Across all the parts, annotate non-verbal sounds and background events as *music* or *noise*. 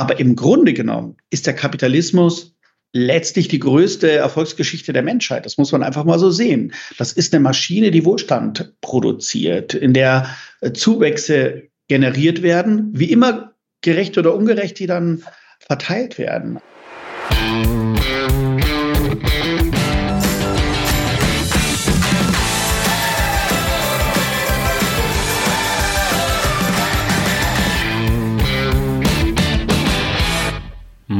Aber im Grunde genommen ist der Kapitalismus letztlich die größte Erfolgsgeschichte der Menschheit. Das muss man einfach mal so sehen. Das ist eine Maschine, die Wohlstand produziert, in der Zuwächse generiert werden, wie immer gerecht oder ungerecht, die dann verteilt werden.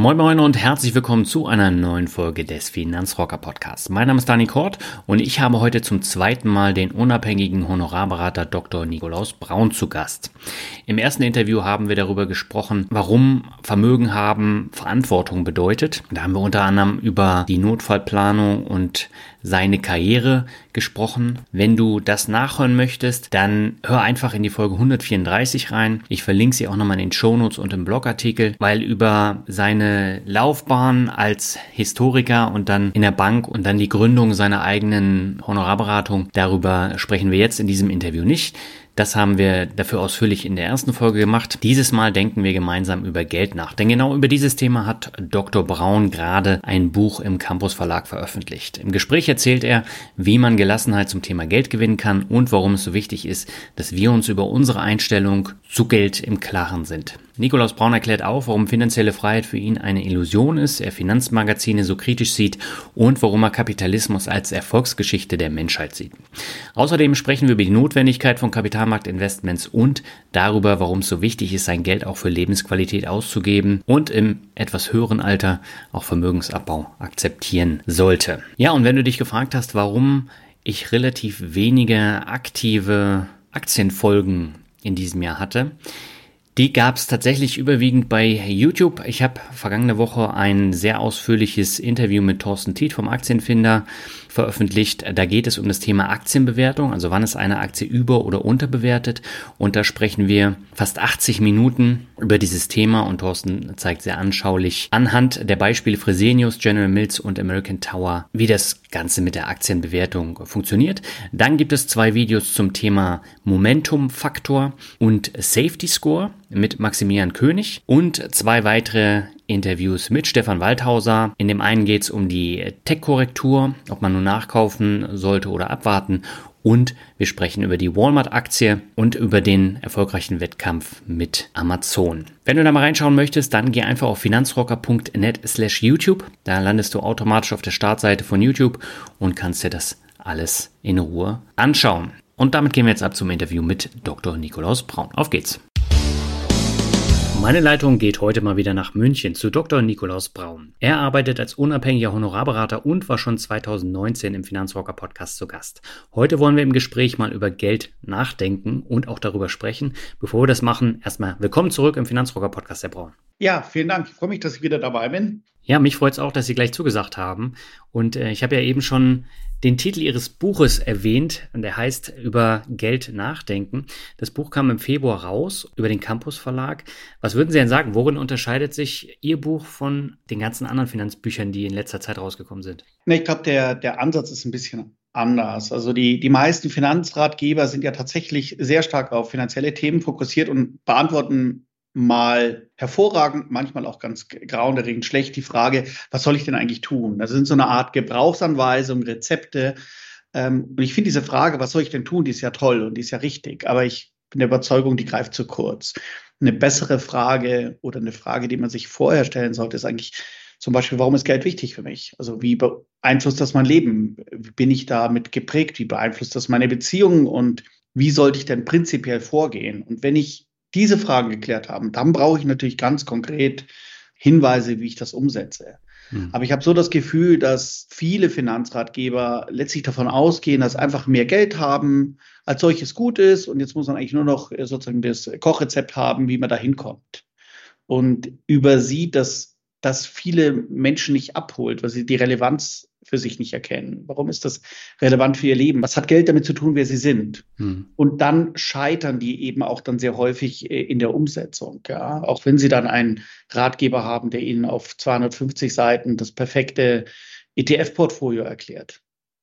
Moin Moin und herzlich willkommen zu einer neuen Folge des Finanzrocker Podcasts. Mein Name ist Dani Kort und ich habe heute zum zweiten Mal den unabhängigen Honorarberater Dr. Nikolaus Braun zu Gast. Im ersten Interview haben wir darüber gesprochen, warum Vermögen haben Verantwortung bedeutet. Da haben wir unter anderem über die Notfallplanung und seine Karriere gesprochen. Wenn du das nachhören möchtest, dann hör einfach in die Folge 134 rein. Ich verlinke sie auch nochmal in den Shownotes und im Blogartikel, weil über seine Laufbahn als Historiker und dann in der Bank und dann die Gründung seiner eigenen Honorarberatung, darüber sprechen wir jetzt in diesem Interview nicht. Das haben wir dafür ausführlich in der ersten Folge gemacht. Dieses Mal denken wir gemeinsam über Geld nach. Denn genau über dieses Thema hat Dr. Braun gerade ein Buch im Campus Verlag veröffentlicht. Im Gespräch erzählt er, wie man Gelassenheit zum Thema Geld gewinnen kann und warum es so wichtig ist, dass wir uns über unsere Einstellung zu Geld im Klaren sind. Nikolaus Braun erklärt auch, warum finanzielle Freiheit für ihn eine Illusion ist, er Finanzmagazine so kritisch sieht und warum er Kapitalismus als Erfolgsgeschichte der Menschheit sieht. Außerdem sprechen wir über die Notwendigkeit von Kapitalmarktinvestments und darüber, warum es so wichtig ist, sein Geld auch für Lebensqualität auszugeben und im etwas höheren Alter auch Vermögensabbau akzeptieren sollte. Ja, und wenn du dich gefragt hast, warum ich relativ wenige aktive Aktienfolgen in diesem Jahr hatte, die gab es tatsächlich überwiegend bei YouTube. Ich habe vergangene Woche ein sehr ausführliches Interview mit Thorsten Tiet vom Aktienfinder veröffentlicht. Da geht es um das Thema Aktienbewertung, also wann ist eine Aktie über- oder unterbewertet. Und da sprechen wir fast 80 Minuten über dieses Thema und Thorsten zeigt sehr anschaulich anhand der Beispiele Fresenius, General Mills und American Tower, wie das Ganze mit der Aktienbewertung funktioniert. Dann gibt es zwei Videos zum Thema Momentum-Faktor und Safety Score mit Maximilian König und zwei weitere Interviews mit Stefan Waldhauser. In dem einen geht es um die Tech-Korrektur, ob man nun nachkaufen sollte oder abwarten. Und wir sprechen über die Walmart-Aktie und über den erfolgreichen Wettkampf mit Amazon. Wenn du da mal reinschauen möchtest, dann geh einfach auf finanzrocker.net slash YouTube. Da landest du automatisch auf der Startseite von YouTube und kannst dir das alles in Ruhe anschauen. Und damit gehen wir jetzt ab zum Interview mit Dr. Nikolaus Braun. Auf geht's! Meine Leitung geht heute mal wieder nach München zu Dr. Nikolaus Braun. Er arbeitet als unabhängiger Honorarberater und war schon 2019 im Finanzrocker Podcast zu Gast. Heute wollen wir im Gespräch mal über Geld nachdenken und auch darüber sprechen. Bevor wir das machen, erstmal willkommen zurück im Finanzrocker Podcast, Herr Braun. Ja, vielen Dank. Ich freue mich, dass ich wieder dabei bin. Ja, mich freut es auch, dass Sie gleich zugesagt haben. Und äh, ich habe ja eben schon den Titel Ihres Buches erwähnt und der heißt Über Geld nachdenken. Das Buch kam im Februar raus über den Campus Verlag. Was würden Sie denn sagen? Worin unterscheidet sich Ihr Buch von den ganzen anderen Finanzbüchern, die in letzter Zeit rausgekommen sind? Ich glaube, der, der Ansatz ist ein bisschen anders. Also die, die meisten Finanzratgeber sind ja tatsächlich sehr stark auf finanzielle Themen fokussiert und beantworten mal hervorragend, manchmal auch ganz grauenerregend schlecht die Frage, was soll ich denn eigentlich tun? Das sind so eine Art Gebrauchsanweisung, Rezepte. Ähm, und ich finde diese Frage, was soll ich denn tun, die ist ja toll und die ist ja richtig. Aber ich bin der Überzeugung, die greift zu kurz. Eine bessere Frage oder eine Frage, die man sich vorher stellen sollte, ist eigentlich zum Beispiel, warum ist Geld wichtig für mich? Also wie beeinflusst das mein Leben? Wie bin ich damit geprägt? Wie beeinflusst das meine Beziehungen? Und wie sollte ich denn prinzipiell vorgehen? Und wenn ich diese Fragen geklärt haben, dann brauche ich natürlich ganz konkret Hinweise, wie ich das umsetze. Mhm. Aber ich habe so das Gefühl, dass viele Finanzratgeber letztlich davon ausgehen, dass einfach mehr Geld haben als solches gut ist und jetzt muss man eigentlich nur noch äh, sozusagen das Kochrezept haben, wie man da hinkommt. Und übersieht, dass das viele Menschen nicht abholt, weil sie die Relevanz für sich nicht erkennen. Warum ist das relevant für ihr Leben? Was hat Geld damit zu tun, wer sie sind? Hm. Und dann scheitern die eben auch dann sehr häufig äh, in der Umsetzung. Ja? Auch wenn sie dann einen Ratgeber haben, der ihnen auf 250 Seiten das perfekte ETF-Portfolio erklärt.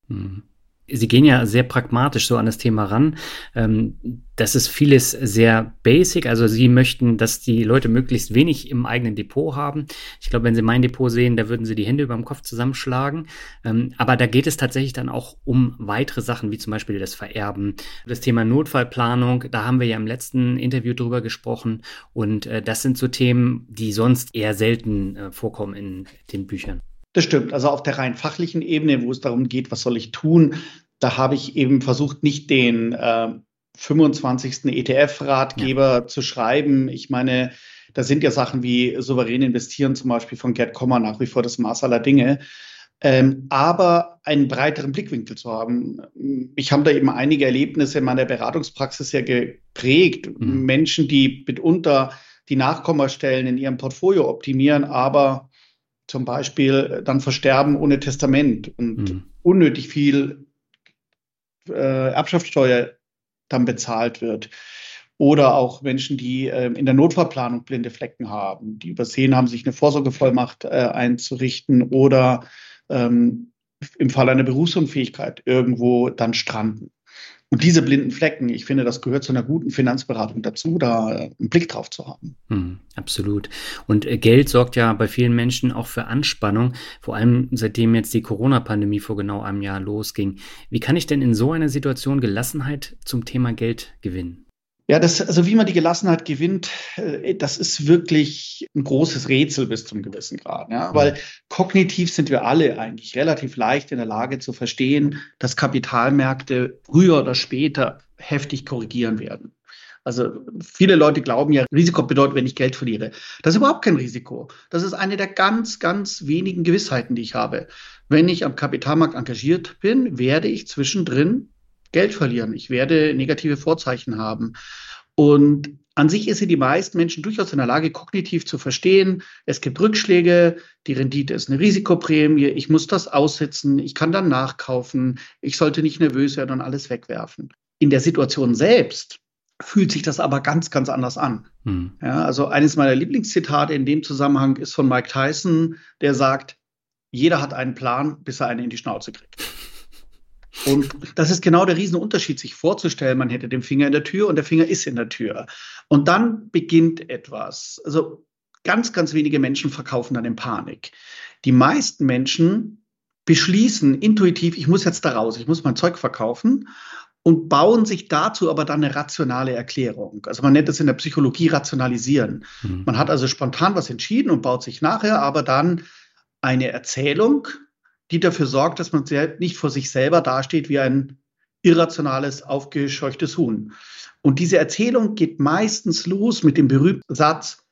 Hm. Sie gehen ja sehr pragmatisch so an das Thema ran. Ähm, das ist vieles sehr basic. Also Sie möchten, dass die Leute möglichst wenig im eigenen Depot haben. Ich glaube, wenn Sie mein Depot sehen, da würden Sie die Hände über dem Kopf zusammenschlagen. Ähm, aber da geht es tatsächlich dann auch um weitere Sachen, wie zum Beispiel das Vererben, das Thema Notfallplanung. Da haben wir ja im letzten Interview drüber gesprochen. Und äh, das sind so Themen, die sonst eher selten äh, vorkommen in den Büchern. Das stimmt. Also auf der rein fachlichen Ebene, wo es darum geht, was soll ich tun, da habe ich eben versucht, nicht den äh, 25. ETF-Ratgeber ja. zu schreiben. Ich meine, da sind ja Sachen wie souverän investieren zum Beispiel von Gerd Kommer nach wie vor das Maß aller Dinge. Ähm, aber einen breiteren Blickwinkel zu haben. Ich habe da eben einige Erlebnisse in meiner Beratungspraxis ja geprägt. Mhm. Menschen, die mitunter die Nachkommastellen in ihrem Portfolio optimieren, aber zum Beispiel dann versterben ohne Testament und mhm. unnötig viel äh, Erbschaftssteuer dann bezahlt wird. Oder auch Menschen, die äh, in der Notfallplanung blinde Flecken haben, die übersehen haben, sich eine Vorsorgevollmacht äh, einzurichten oder ähm, im Fall einer Berufsunfähigkeit irgendwo dann stranden. Und diese blinden Flecken, ich finde, das gehört zu einer guten Finanzberatung dazu, da einen Blick drauf zu haben. Hm, absolut. Und äh, Geld sorgt ja bei vielen Menschen auch für Anspannung, vor allem seitdem jetzt die Corona-Pandemie vor genau einem Jahr losging. Wie kann ich denn in so einer Situation Gelassenheit zum Thema Geld gewinnen? Ja, das, also wie man die Gelassenheit gewinnt, äh, das ist wirklich ein großes Rätsel bis zum gewissen Grad. Ja? Weil kognitiv sind wir alle eigentlich relativ leicht in der Lage zu verstehen, dass Kapitalmärkte früher oder später heftig korrigieren werden. Also viele Leute glauben ja, Risiko bedeutet, wenn ich Geld verliere. Das ist überhaupt kein Risiko. Das ist eine der ganz, ganz wenigen Gewissheiten, die ich habe. Wenn ich am Kapitalmarkt engagiert bin, werde ich zwischendrin Geld verlieren. Ich werde negative Vorzeichen haben. Und an sich ist sie die meisten Menschen durchaus in der Lage, kognitiv zu verstehen. Es gibt Rückschläge, die Rendite ist eine Risikoprämie, ich muss das aussitzen, ich kann dann nachkaufen, ich sollte nicht nervös werden und alles wegwerfen. In der Situation selbst fühlt sich das aber ganz, ganz anders an. Hm. Ja, also eines meiner Lieblingszitate in dem Zusammenhang ist von Mike Tyson, der sagt, jeder hat einen Plan, bis er einen in die Schnauze kriegt. Und das ist genau der Riesenunterschied, sich vorzustellen, man hätte den Finger in der Tür und der Finger ist in der Tür. Und dann beginnt etwas. Also ganz, ganz wenige Menschen verkaufen dann in Panik. Die meisten Menschen beschließen intuitiv, ich muss jetzt da raus, ich muss mein Zeug verkaufen und bauen sich dazu aber dann eine rationale Erklärung. Also man nennt es in der Psychologie rationalisieren. Mhm. Man hat also spontan was entschieden und baut sich nachher aber dann eine Erzählung, die dafür sorgt, dass man nicht vor sich selber dasteht wie ein irrationales, aufgescheuchtes Huhn. Und diese Erzählung geht meistens los mit dem berühmten Satz,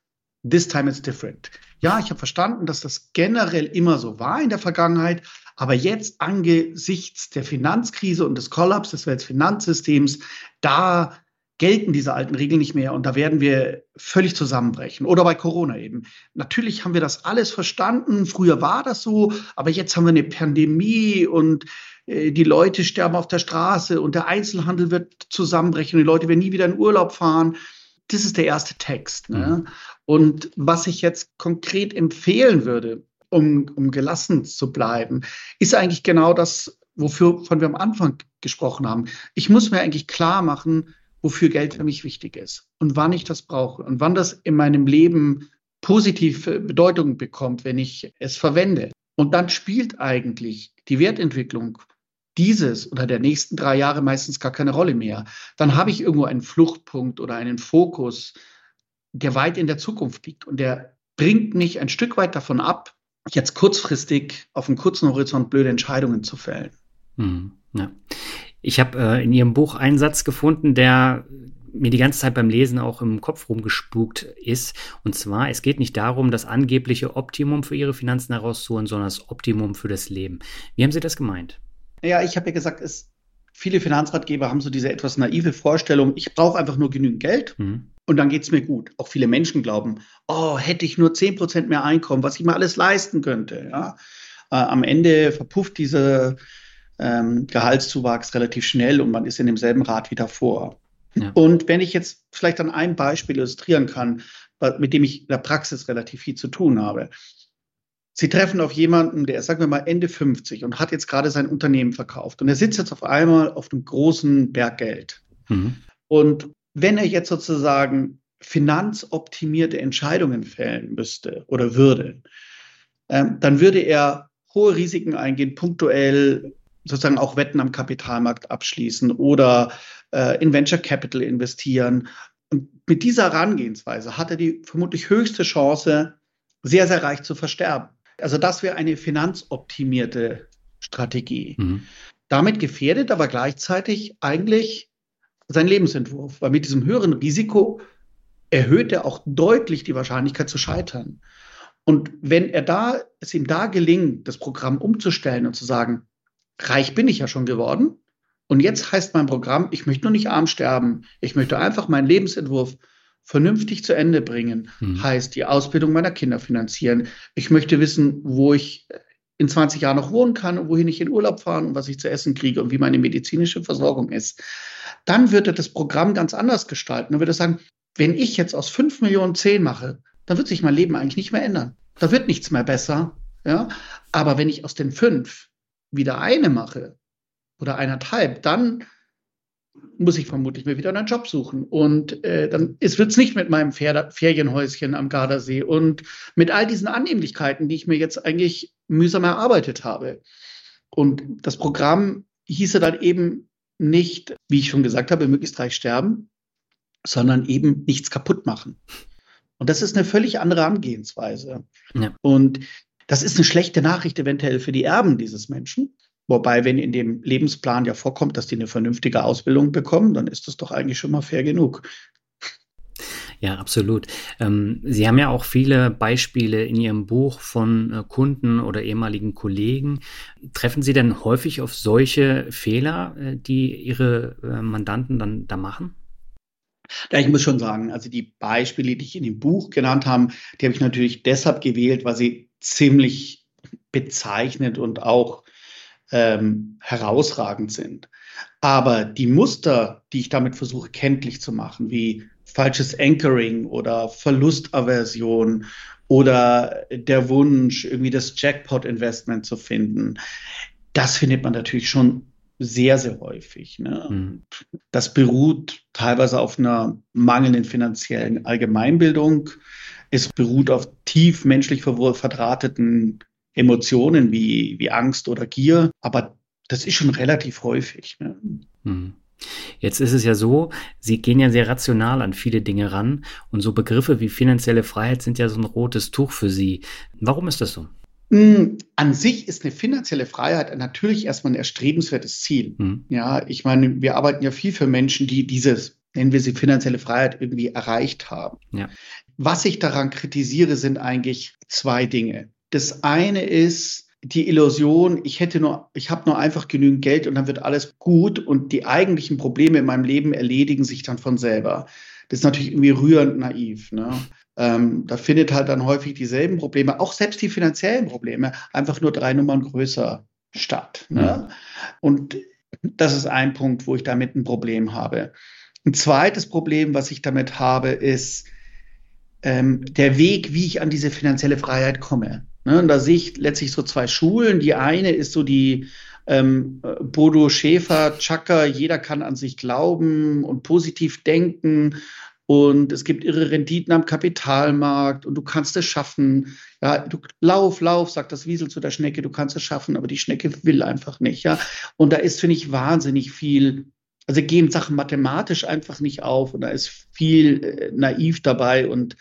This time it's different. Ja, ich habe verstanden, dass das generell immer so war in der Vergangenheit, aber jetzt angesichts der Finanzkrise und des Kollaps des Weltfinanzsystems, da gelten diese alten Regeln nicht mehr und da werden wir völlig zusammenbrechen. Oder bei Corona eben. Natürlich haben wir das alles verstanden. Früher war das so, aber jetzt haben wir eine Pandemie und äh, die Leute sterben auf der Straße und der Einzelhandel wird zusammenbrechen und die Leute werden nie wieder in Urlaub fahren. Das ist der erste Text. Ne? Mhm. Und was ich jetzt konkret empfehlen würde, um, um gelassen zu bleiben, ist eigentlich genau das, wofür von wir am Anfang gesprochen haben. Ich muss mir eigentlich klar machen, wofür Geld für mich wichtig ist und wann ich das brauche und wann das in meinem Leben positive Bedeutung bekommt, wenn ich es verwende. Und dann spielt eigentlich die Wertentwicklung dieses oder der nächsten drei Jahre meistens gar keine Rolle mehr. Dann habe ich irgendwo einen Fluchtpunkt oder einen Fokus, der weit in der Zukunft liegt und der bringt mich ein Stück weit davon ab, jetzt kurzfristig auf einem kurzen Horizont blöde Entscheidungen zu fällen. Hm, ja. Ich habe äh, in Ihrem Buch einen Satz gefunden, der mir die ganze Zeit beim Lesen auch im Kopf rumgespukt ist. Und zwar, es geht nicht darum, das angebliche Optimum für Ihre Finanzen herauszuholen, sondern das Optimum für das Leben. Wie haben Sie das gemeint? Ja, ich habe ja gesagt, es, viele Finanzratgeber haben so diese etwas naive Vorstellung, ich brauche einfach nur genügend Geld. Mhm. Und dann geht es mir gut. Auch viele Menschen glauben, oh, hätte ich nur 10% mehr Einkommen, was ich mir alles leisten könnte. Ja? Äh, am Ende verpufft dieser ähm, Gehaltszuwachs relativ schnell und man ist in demselben Rad wie davor. Ja. Und wenn ich jetzt vielleicht an einem Beispiel illustrieren kann, mit dem ich in der Praxis relativ viel zu tun habe. Sie treffen auf jemanden, der ist, sagen wir mal, Ende 50 und hat jetzt gerade sein Unternehmen verkauft. Und er sitzt jetzt auf einmal auf einem großen Berg Geld. Mhm. Und wenn er jetzt sozusagen finanzoptimierte Entscheidungen fällen müsste oder würde, ähm, dann würde er hohe Risiken eingehen, punktuell sozusagen auch Wetten am Kapitalmarkt abschließen oder äh, in Venture Capital investieren. Und mit dieser Herangehensweise hat er die vermutlich höchste Chance, sehr, sehr reich zu versterben. Also das wäre eine finanzoptimierte Strategie. Mhm. Damit gefährdet aber gleichzeitig eigentlich sein Lebensentwurf, weil mit diesem höheren Risiko erhöht er auch deutlich die Wahrscheinlichkeit zu scheitern. Und wenn er da, es ihm da gelingt, das Programm umzustellen und zu sagen, reich bin ich ja schon geworden, und jetzt heißt mein Programm, ich möchte nur nicht arm sterben. Ich möchte einfach meinen Lebensentwurf vernünftig zu Ende bringen. Mhm. Heißt, die Ausbildung meiner Kinder finanzieren. Ich möchte wissen, wo ich in 20 Jahren noch wohnen kann und wohin ich in Urlaub fahren und was ich zu essen kriege und wie meine medizinische Versorgung ist. Dann wird er das Programm ganz anders gestalten. Dann wird er sagen, wenn ich jetzt aus 5 Millionen 10 mache, dann wird sich mein Leben eigentlich nicht mehr ändern. Da wird nichts mehr besser. Ja? Aber wenn ich aus den fünf wieder eine mache, oder eineinhalb, dann muss ich vermutlich mir wieder einen Job suchen. Und äh, dann wird es nicht mit meinem Pferde, Ferienhäuschen am Gardasee und mit all diesen Annehmlichkeiten, die ich mir jetzt eigentlich mühsam erarbeitet habe. Und das Programm hieße dann eben nicht, wie ich schon gesagt habe, möglichst reich sterben, sondern eben nichts kaputt machen. Und das ist eine völlig andere Angehensweise. Ja. Und das ist eine schlechte Nachricht eventuell für die Erben dieses Menschen, Wobei, wenn in dem Lebensplan ja vorkommt, dass die eine vernünftige Ausbildung bekommen, dann ist das doch eigentlich schon mal fair genug. Ja, absolut. Ähm, Sie haben ja auch viele Beispiele in Ihrem Buch von äh, Kunden oder ehemaligen Kollegen. Treffen Sie denn häufig auf solche Fehler, äh, die Ihre äh, Mandanten dann da machen? Ja, ich muss schon sagen, also die Beispiele, die ich in dem Buch genannt habe, die habe ich natürlich deshalb gewählt, weil sie ziemlich bezeichnend und auch ähm, herausragend sind. Aber die Muster, die ich damit versuche kenntlich zu machen, wie falsches Anchoring oder Verlustaversion oder der Wunsch, irgendwie das Jackpot-Investment zu finden, das findet man natürlich schon sehr, sehr häufig. Ne? Mhm. Das beruht teilweise auf einer mangelnden finanziellen Allgemeinbildung. Es beruht auf tief menschlich verdrahteten Emotionen wie, wie Angst oder Gier, aber das ist schon relativ häufig. Ne? Hm. Jetzt ist es ja so, Sie gehen ja sehr rational an viele Dinge ran und so Begriffe wie finanzielle Freiheit sind ja so ein rotes Tuch für Sie. Warum ist das so? Hm, an sich ist eine finanzielle Freiheit natürlich erstmal ein erstrebenswertes Ziel. Hm. Ja, ich meine, wir arbeiten ja viel für Menschen, die dieses, nennen wir sie finanzielle Freiheit, irgendwie erreicht haben. Ja. Was ich daran kritisiere, sind eigentlich zwei Dinge. Das eine ist die Illusion, ich hätte nur, ich habe nur einfach genügend Geld und dann wird alles gut und die eigentlichen Probleme in meinem Leben erledigen sich dann von selber. Das ist natürlich irgendwie rührend naiv. Ne? Ähm, da findet halt dann häufig dieselben Probleme, auch selbst die finanziellen Probleme, einfach nur drei Nummern größer statt. Ne? Ja. Und das ist ein Punkt, wo ich damit ein Problem habe. Ein zweites Problem, was ich damit habe, ist ähm, der Weg, wie ich an diese finanzielle Freiheit komme. Ne, und da sehe ich letztlich so zwei Schulen. Die eine ist so die ähm, Bodo Schäfer, Chaka, jeder kann an sich glauben und positiv denken. Und es gibt irre Renditen am Kapitalmarkt und du kannst es schaffen. Ja, du lauf, lauf, sagt das Wiesel zu der Schnecke, du kannst es schaffen, aber die Schnecke will einfach nicht. Ja, und da ist, finde ich, wahnsinnig viel. Also gehen Sachen mathematisch einfach nicht auf und da ist viel äh, naiv dabei und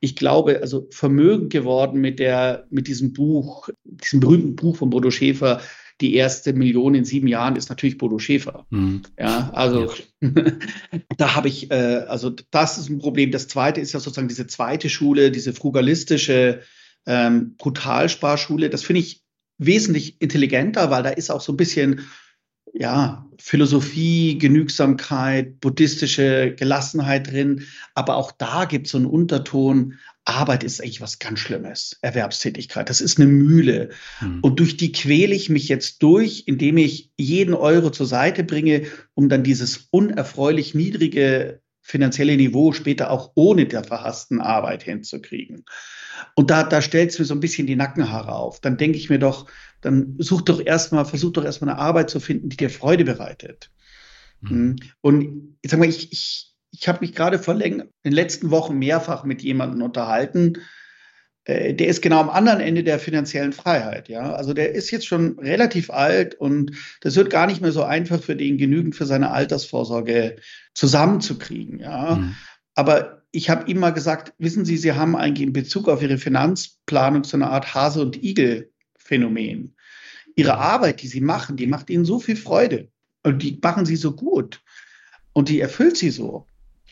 ich glaube, also vermögend geworden mit der, mit diesem Buch, diesem berühmten Buch von Bodo Schäfer, die erste Million in sieben Jahren ist natürlich Bodo Schäfer. Mhm. Ja, also ja. *laughs* da habe ich, äh, also das ist ein Problem. Das zweite ist ja sozusagen diese zweite Schule, diese frugalistische ähm, Brutalsparschule. Das finde ich wesentlich intelligenter, weil da ist auch so ein bisschen ja, Philosophie, Genügsamkeit, buddhistische Gelassenheit drin. Aber auch da gibt es so einen Unterton, Arbeit ist eigentlich was ganz Schlimmes. Erwerbstätigkeit, das ist eine Mühle. Mhm. Und durch die quäle ich mich jetzt durch, indem ich jeden Euro zur Seite bringe, um dann dieses unerfreulich niedrige finanzielle Niveau später auch ohne der verhassten Arbeit hinzukriegen. Und da, da stellt es mir so ein bisschen die Nackenhaare auf. Dann denke ich mir doch, dann such doch erstmal, versuch doch erstmal eine Arbeit zu finden, die dir Freude bereitet. Mhm. Und ich sag mal, ich, ich, ich habe mich gerade vor in den letzten Wochen mehrfach mit jemandem unterhalten, äh, der ist genau am anderen Ende der finanziellen Freiheit. Ja, also der ist jetzt schon relativ alt und das wird gar nicht mehr so einfach für den genügend für seine Altersvorsorge zusammenzukriegen. Ja, mhm. aber ich habe ihm mal gesagt, wissen Sie, Sie haben eigentlich in Bezug auf Ihre Finanzplanung so eine Art Hase und Igel Phänomen. Ihre Arbeit, die Sie machen, die macht Ihnen so viel Freude und die machen Sie so gut und die erfüllt Sie so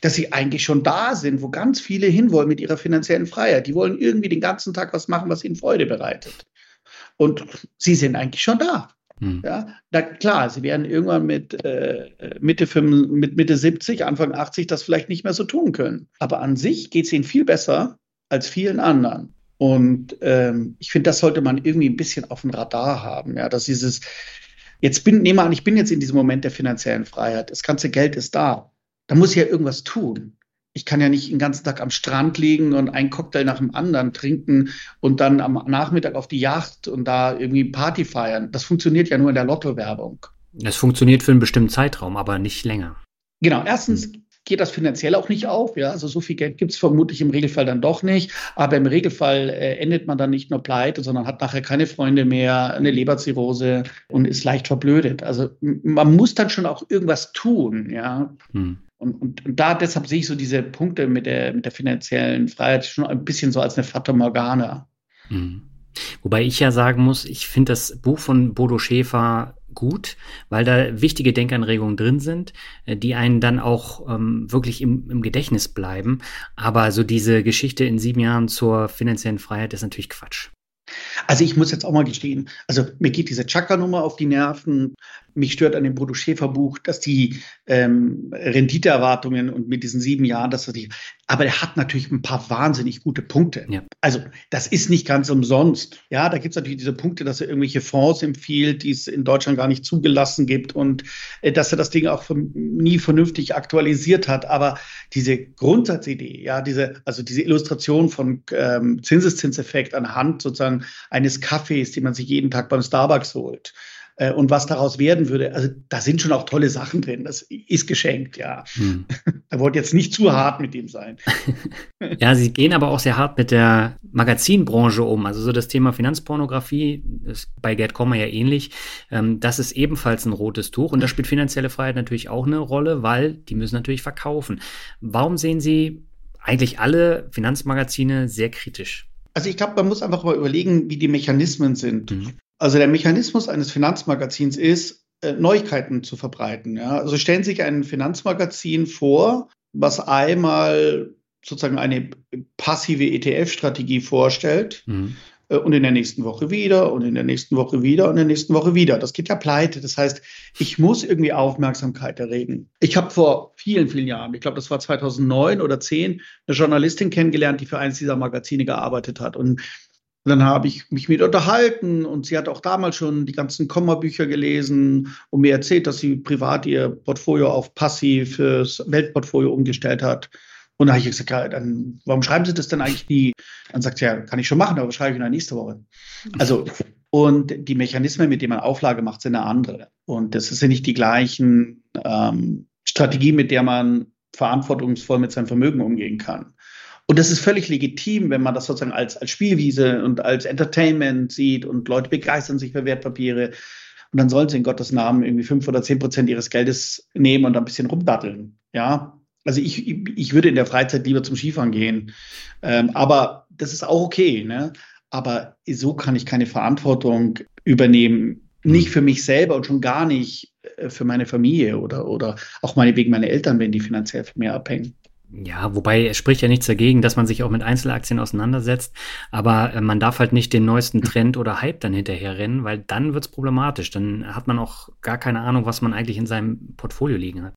dass sie eigentlich schon da sind, wo ganz viele hinwollen mit ihrer finanziellen Freiheit. Die wollen irgendwie den ganzen Tag was machen, was ihnen Freude bereitet. Und sie sind eigentlich schon da. Hm. Ja, na klar, sie werden irgendwann mit, äh, Mitte, 5, mit Mitte 70, Anfang 80 das vielleicht nicht mehr so tun können. Aber an sich geht es ihnen viel besser als vielen anderen. Und ähm, ich finde, das sollte man irgendwie ein bisschen auf dem Radar haben. Ja, dass dieses, jetzt bin, nehme an, ich bin jetzt in diesem Moment der finanziellen Freiheit. Das ganze Geld ist da da muss ich ja irgendwas tun. Ich kann ja nicht den ganzen Tag am Strand liegen und einen Cocktail nach dem anderen trinken und dann am Nachmittag auf die Yacht und da irgendwie Party feiern. Das funktioniert ja nur in der Lotto-Werbung. Es funktioniert für einen bestimmten Zeitraum, aber nicht länger. Genau. Erstens hm geht das finanziell auch nicht auf. Ja, also so viel Geld gibt es vermutlich im Regelfall dann doch nicht. Aber im Regelfall äh, endet man dann nicht nur pleite, sondern hat nachher keine Freunde mehr, eine Leberzirrhose und ist leicht verblödet. Also man muss dann schon auch irgendwas tun. Ja. Hm. Und, und, und, da deshalb sehe ich so diese Punkte mit der, mit der finanziellen Freiheit schon ein bisschen so als eine Fata Morgana. Hm. Wobei ich ja sagen muss, ich finde das Buch von Bodo Schäfer gut, weil da wichtige Denkanregungen drin sind, äh, die einen dann auch ähm, wirklich im, im Gedächtnis bleiben. Aber so diese Geschichte in sieben Jahren zur finanziellen Freiheit ist natürlich Quatsch. Also ich muss jetzt auch mal gestehen, also mir geht diese Chakra-Nummer auf die Nerven. Mich stört an dem Bodo Schäfer Buch, dass die ähm, Renditeerwartungen und mit diesen sieben Jahren, dass er die, aber er hat natürlich ein paar wahnsinnig gute Punkte. Ja. Also das ist nicht ganz umsonst. Ja, da gibt es natürlich diese Punkte, dass er irgendwelche Fonds empfiehlt, die es in Deutschland gar nicht zugelassen gibt und äh, dass er das Ding auch nie vernünftig aktualisiert hat. Aber diese Grundsatzidee, ja, diese, also diese Illustration von ähm, Zinseszinseffekt anhand sozusagen eines Kaffees, den man sich jeden Tag beim Starbucks holt äh, und was daraus werden würde. Also da sind schon auch tolle Sachen drin. Das ist geschenkt, ja. Hm. *laughs* Er wollte jetzt nicht zu hart mit ihm sein. *laughs* ja, sie gehen aber auch sehr hart mit der Magazinbranche um. Also so das Thema Finanzpornografie ist bei Gerd Kommer ja ähnlich. Ähm, das ist ebenfalls ein rotes Tuch und da spielt finanzielle Freiheit natürlich auch eine Rolle, weil die müssen natürlich verkaufen. Warum sehen Sie eigentlich alle Finanzmagazine sehr kritisch? Also ich glaube, man muss einfach mal überlegen, wie die Mechanismen sind. Mhm. Also der Mechanismus eines Finanzmagazins ist, äh, Neuigkeiten zu verbreiten. Ja? Also stellen Sie sich ein Finanzmagazin vor, was einmal sozusagen eine passive ETF-Strategie vorstellt. Mhm. Äh, und in der nächsten Woche wieder und in der nächsten Woche wieder und in der nächsten Woche wieder. Das geht ja pleite. Das heißt, ich muss irgendwie Aufmerksamkeit erregen. Ich habe vor vielen, vielen Jahren, ich glaube, das war 2009 oder 10, eine Journalistin kennengelernt, die für eines dieser Magazine gearbeitet hat. Und und dann habe ich mich mit unterhalten und sie hat auch damals schon die ganzen Komma-Bücher gelesen und mir erzählt, dass sie privat ihr Portfolio auf passiv fürs Weltportfolio umgestellt hat. Und da habe ich gesagt, ja, dann, warum schreiben Sie das denn eigentlich nie? Dann sagt sie, ja, kann ich schon machen, aber schreibe ich dann nächste Woche. Also, und die Mechanismen, mit denen man Auflage macht, sind eine andere. Und das sind nicht die gleichen ähm, Strategien, mit der man verantwortungsvoll mit seinem Vermögen umgehen kann. Und das ist völlig legitim, wenn man das sozusagen als, als Spielwiese und als Entertainment sieht und Leute begeistern sich für Wertpapiere. Und dann sollen sie in Gottes Namen irgendwie fünf oder zehn Prozent ihres Geldes nehmen und ein bisschen rumdatteln. Ja, also ich, ich würde in der Freizeit lieber zum Skifahren gehen. Ähm, aber das ist auch okay. Ne? Aber so kann ich keine Verantwortung übernehmen Nicht für mich selber und schon gar nicht äh, für meine Familie oder, oder auch meine Eltern, wenn die finanziell von mir abhängen. Ja, wobei es spricht ja nichts dagegen, dass man sich auch mit Einzelaktien auseinandersetzt, aber äh, man darf halt nicht den neuesten Trend oder Hype dann hinterherrennen, weil dann wird's problematisch. Dann hat man auch gar keine Ahnung, was man eigentlich in seinem Portfolio liegen hat.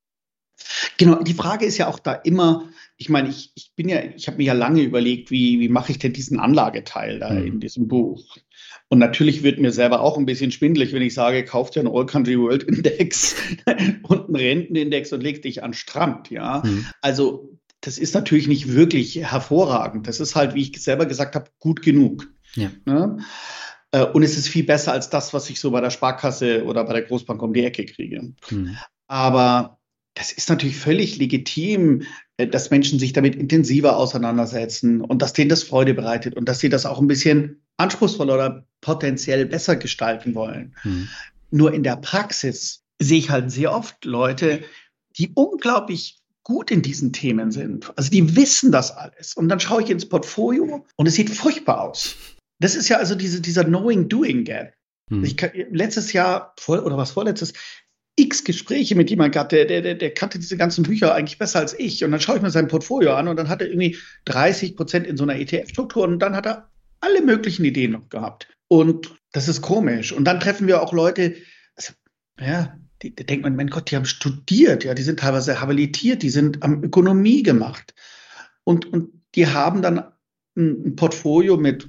Genau, die Frage ist ja auch da immer, ich meine, ich, ich bin ja, ich habe mir ja lange überlegt, wie, wie mache ich denn diesen Anlageteil da mhm. in diesem Buch? Und natürlich wird mir selber auch ein bisschen schwindelig, wenn ich sage, kauft ja einen All Country World Index *laughs* und einen Rentenindex und legt dich an Strand, ja. Mhm. Also das ist natürlich nicht wirklich hervorragend. Das ist halt, wie ich selber gesagt habe, gut genug. Ja. Ne? Äh, und es ist viel besser als das, was ich so bei der Sparkasse oder bei der Großbank um die Ecke kriege. Mhm. Aber das ist natürlich völlig legitim, äh, dass Menschen sich damit intensiver auseinandersetzen und dass denen das Freude bereitet und dass sie das auch ein bisschen anspruchsvoller oder potenziell besser gestalten wollen. Mhm. Nur in der Praxis sehe ich halt sehr oft Leute, die unglaublich gut in diesen Themen sind. Also die wissen das alles. Und dann schaue ich ins Portfolio und es sieht furchtbar aus. Das ist ja also diese, dieser Knowing-Doing-Gap. Hm. Ich, letztes Jahr, vor, oder was vorletztes, x Gespräche mit jemandem gehabt, der, der, der kannte diese ganzen Bücher eigentlich besser als ich. Und dann schaue ich mir sein Portfolio an und dann hat er irgendwie 30 Prozent in so einer ETF-Struktur und dann hat er alle möglichen Ideen noch gehabt. Und das ist komisch. Und dann treffen wir auch Leute, also, ja, die, da denkt man, mein Gott, die haben studiert, ja, die sind teilweise habilitiert, die sind am Ökonomie gemacht. Und, und die haben dann ein, Portfolio mit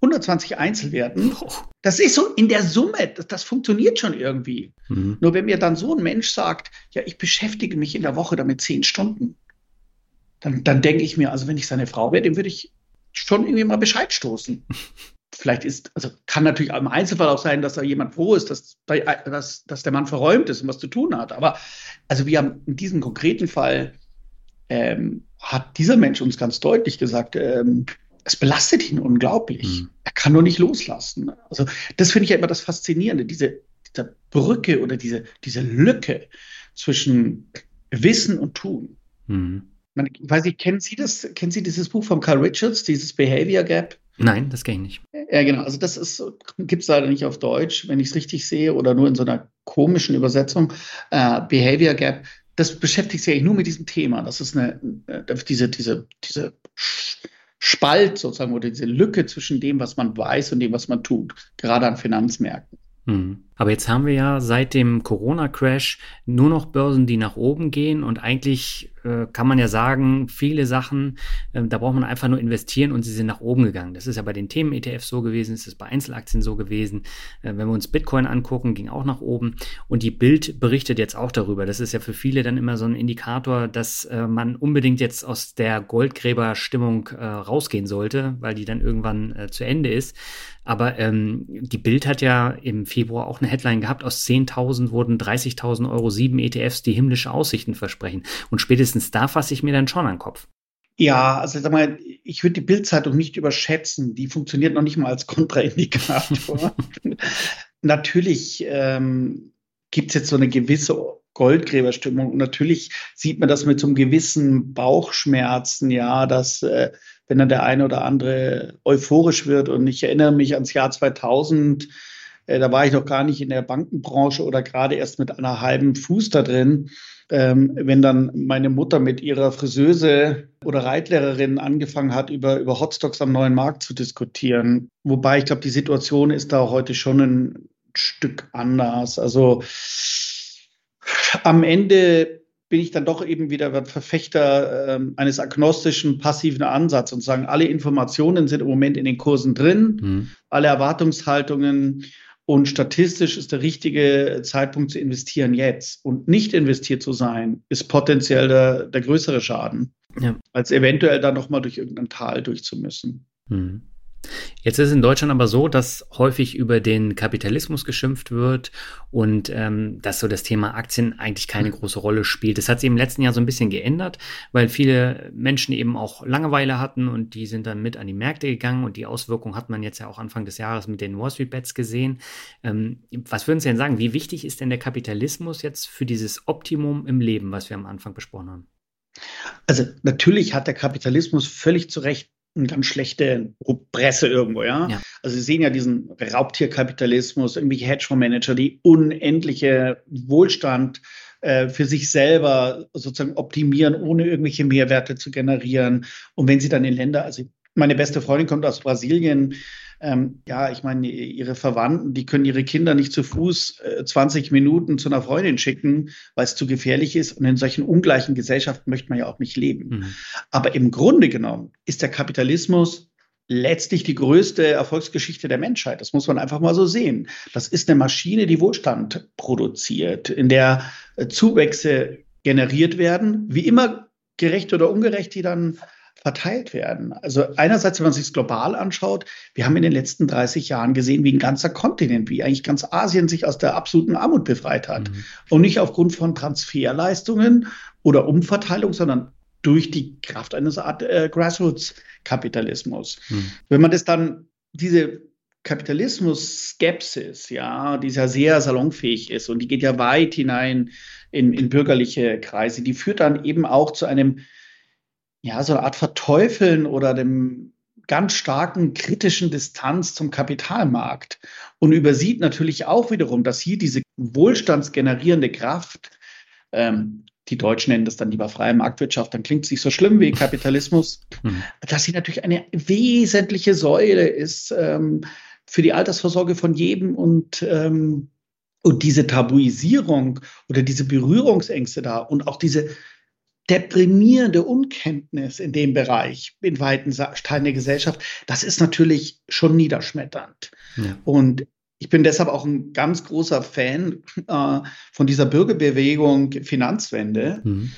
120 Einzelwerten. *laughs* Das ist so in der Summe, das, das funktioniert schon irgendwie. Mhm. Nur wenn mir dann so ein Mensch sagt, ja, ich beschäftige mich in der Woche damit zehn Stunden, dann, dann denke ich mir, also wenn ich seine Frau wäre, dem würde ich schon irgendwie mal Bescheid stoßen. *laughs* vielleicht ist, also kann natürlich im Einzelfall auch sein, dass da jemand froh ist, dass, dass, dass der Mann verräumt ist und was zu tun hat. Aber also wir haben in diesem konkreten Fall ähm, hat dieser Mensch uns ganz deutlich gesagt, ähm, es belastet ihn unglaublich. Mhm. Er kann nur nicht loslassen. Also das finde ich ja immer das Faszinierende, diese, diese Brücke oder diese, diese Lücke zwischen Wissen und Tun. Mhm. Ich weiß nicht, kennen Sie das, kennen Sie dieses Buch von Carl Richards, dieses Behavior Gap? Nein, das kenne ich nicht. Ja, genau. Also das ist, gibt es leider nicht auf Deutsch, wenn ich es richtig sehe, oder nur in so einer komischen Übersetzung. Äh, Behavior Gap, das beschäftigt sich eigentlich nur mit diesem Thema. Das ist eine, äh, diese, diese, diese Spalt sozusagen oder diese Lücke zwischen dem, was man weiß und dem, was man tut, gerade an Finanzmärkten. Mhm. Aber jetzt haben wir ja seit dem Corona-Crash nur noch Börsen, die nach oben gehen und eigentlich äh, kann man ja sagen, viele Sachen, äh, da braucht man einfach nur investieren und sie sind nach oben gegangen. Das ist ja bei den Themen-ETFs so gewesen, es ist bei Einzelaktien so gewesen. Äh, wenn wir uns Bitcoin angucken, ging auch nach oben und die Bild berichtet jetzt auch darüber. Das ist ja für viele dann immer so ein Indikator, dass äh, man unbedingt jetzt aus der Goldgräberstimmung rausgehen sollte, weil die dann irgendwann zu Ende ist. Aber ähm, die Bild hat ja im Februar auch eine Headline gehabt, aus 10.000 wurden 30.000 Euro sieben ETFs, die himmlische Aussichten versprechen. Und spätestens da fasse ich mir dann schon an den Kopf. Ja, also sag mal, ich würde die Bildzeitung nicht überschätzen. Die funktioniert noch nicht mal als Kontraindikator. *laughs* *laughs* Natürlich ähm, gibt es jetzt so eine gewisse Goldgräberstimmung. Und natürlich sieht man das mit so einem gewissen Bauchschmerzen, ja, dass äh, wenn dann der eine oder andere euphorisch wird. Und ich erinnere mich ans Jahr 2000, äh, da war ich noch gar nicht in der Bankenbranche oder gerade erst mit einer halben Fuß da drin. Ähm, wenn dann meine Mutter mit ihrer Friseuse oder Reitlehrerin angefangen hat, über, über Hotstocks am neuen Markt zu diskutieren. Wobei ich glaube, die Situation ist da heute schon ein Stück anders. Also am Ende bin ich dann doch eben wieder Verfechter äh, eines agnostischen, passiven Ansatzes und sagen, alle Informationen sind im Moment in den Kursen drin, mhm. alle Erwartungshaltungen und statistisch ist der richtige Zeitpunkt zu investieren jetzt. Und nicht investiert zu sein, ist potenziell der, der größere Schaden, ja. als eventuell dann nochmal durch irgendein Tal durchzumüssen. Mhm. Jetzt ist es in Deutschland aber so, dass häufig über den Kapitalismus geschimpft wird und ähm, dass so das Thema Aktien eigentlich keine hm. große Rolle spielt. Das hat sich im letzten Jahr so ein bisschen geändert, weil viele Menschen eben auch Langeweile hatten und die sind dann mit an die Märkte gegangen und die Auswirkungen hat man jetzt ja auch Anfang des Jahres mit den Wall Street Bets gesehen. Ähm, was würden Sie denn sagen? Wie wichtig ist denn der Kapitalismus jetzt für dieses Optimum im Leben, was wir am Anfang besprochen haben? Also natürlich hat der Kapitalismus völlig zu Recht ganz schlechte Presse irgendwo, ja? ja. Also Sie sehen ja diesen Raubtierkapitalismus, irgendwelche Hedgefondsmanager, die unendliche Wohlstand äh, für sich selber sozusagen optimieren, ohne irgendwelche Mehrwerte zu generieren. Und wenn Sie dann in Länder, also meine beste Freundin kommt aus Brasilien, ähm, ja, ich meine, ihre Verwandten, die können ihre Kinder nicht zu Fuß äh, 20 Minuten zu einer Freundin schicken, weil es zu gefährlich ist. Und in solchen ungleichen Gesellschaften möchte man ja auch nicht leben. Mhm. Aber im Grunde genommen ist der Kapitalismus letztlich die größte Erfolgsgeschichte der Menschheit. Das muss man einfach mal so sehen. Das ist eine Maschine, die Wohlstand produziert, in der äh, Zuwächse generiert werden, wie immer gerecht oder ungerecht die dann verteilt werden. Also einerseits, wenn man sich es global anschaut, wir haben in den letzten 30 Jahren gesehen, wie ein ganzer Kontinent, wie eigentlich ganz Asien sich aus der absoluten Armut befreit hat. Mhm. Und nicht aufgrund von Transferleistungen oder Umverteilung, sondern durch die Kraft eines Art äh, Grassroots-Kapitalismus. Mhm. Wenn man das dann, diese Kapitalismus-Skepsis, ja, die ja sehr salonfähig ist und die geht ja weit hinein in, in bürgerliche Kreise, die führt dann eben auch zu einem ja, so eine Art Verteufeln oder dem ganz starken kritischen Distanz zum Kapitalmarkt und übersieht natürlich auch wiederum, dass hier diese wohlstandsgenerierende Kraft, ähm, die Deutschen nennen das dann lieber freie Marktwirtschaft, dann klingt es nicht so schlimm wie Kapitalismus, mhm. *laughs* dass sie natürlich eine wesentliche Säule ist ähm, für die Altersvorsorge von jedem und ähm, und diese Tabuisierung oder diese Berührungsängste da und auch diese deprimierende Unkenntnis in dem Bereich in weiten Teilen der Gesellschaft, das ist natürlich schon niederschmetternd. Ja. Und ich bin deshalb auch ein ganz großer Fan äh, von dieser Bürgerbewegung Finanzwende, mhm.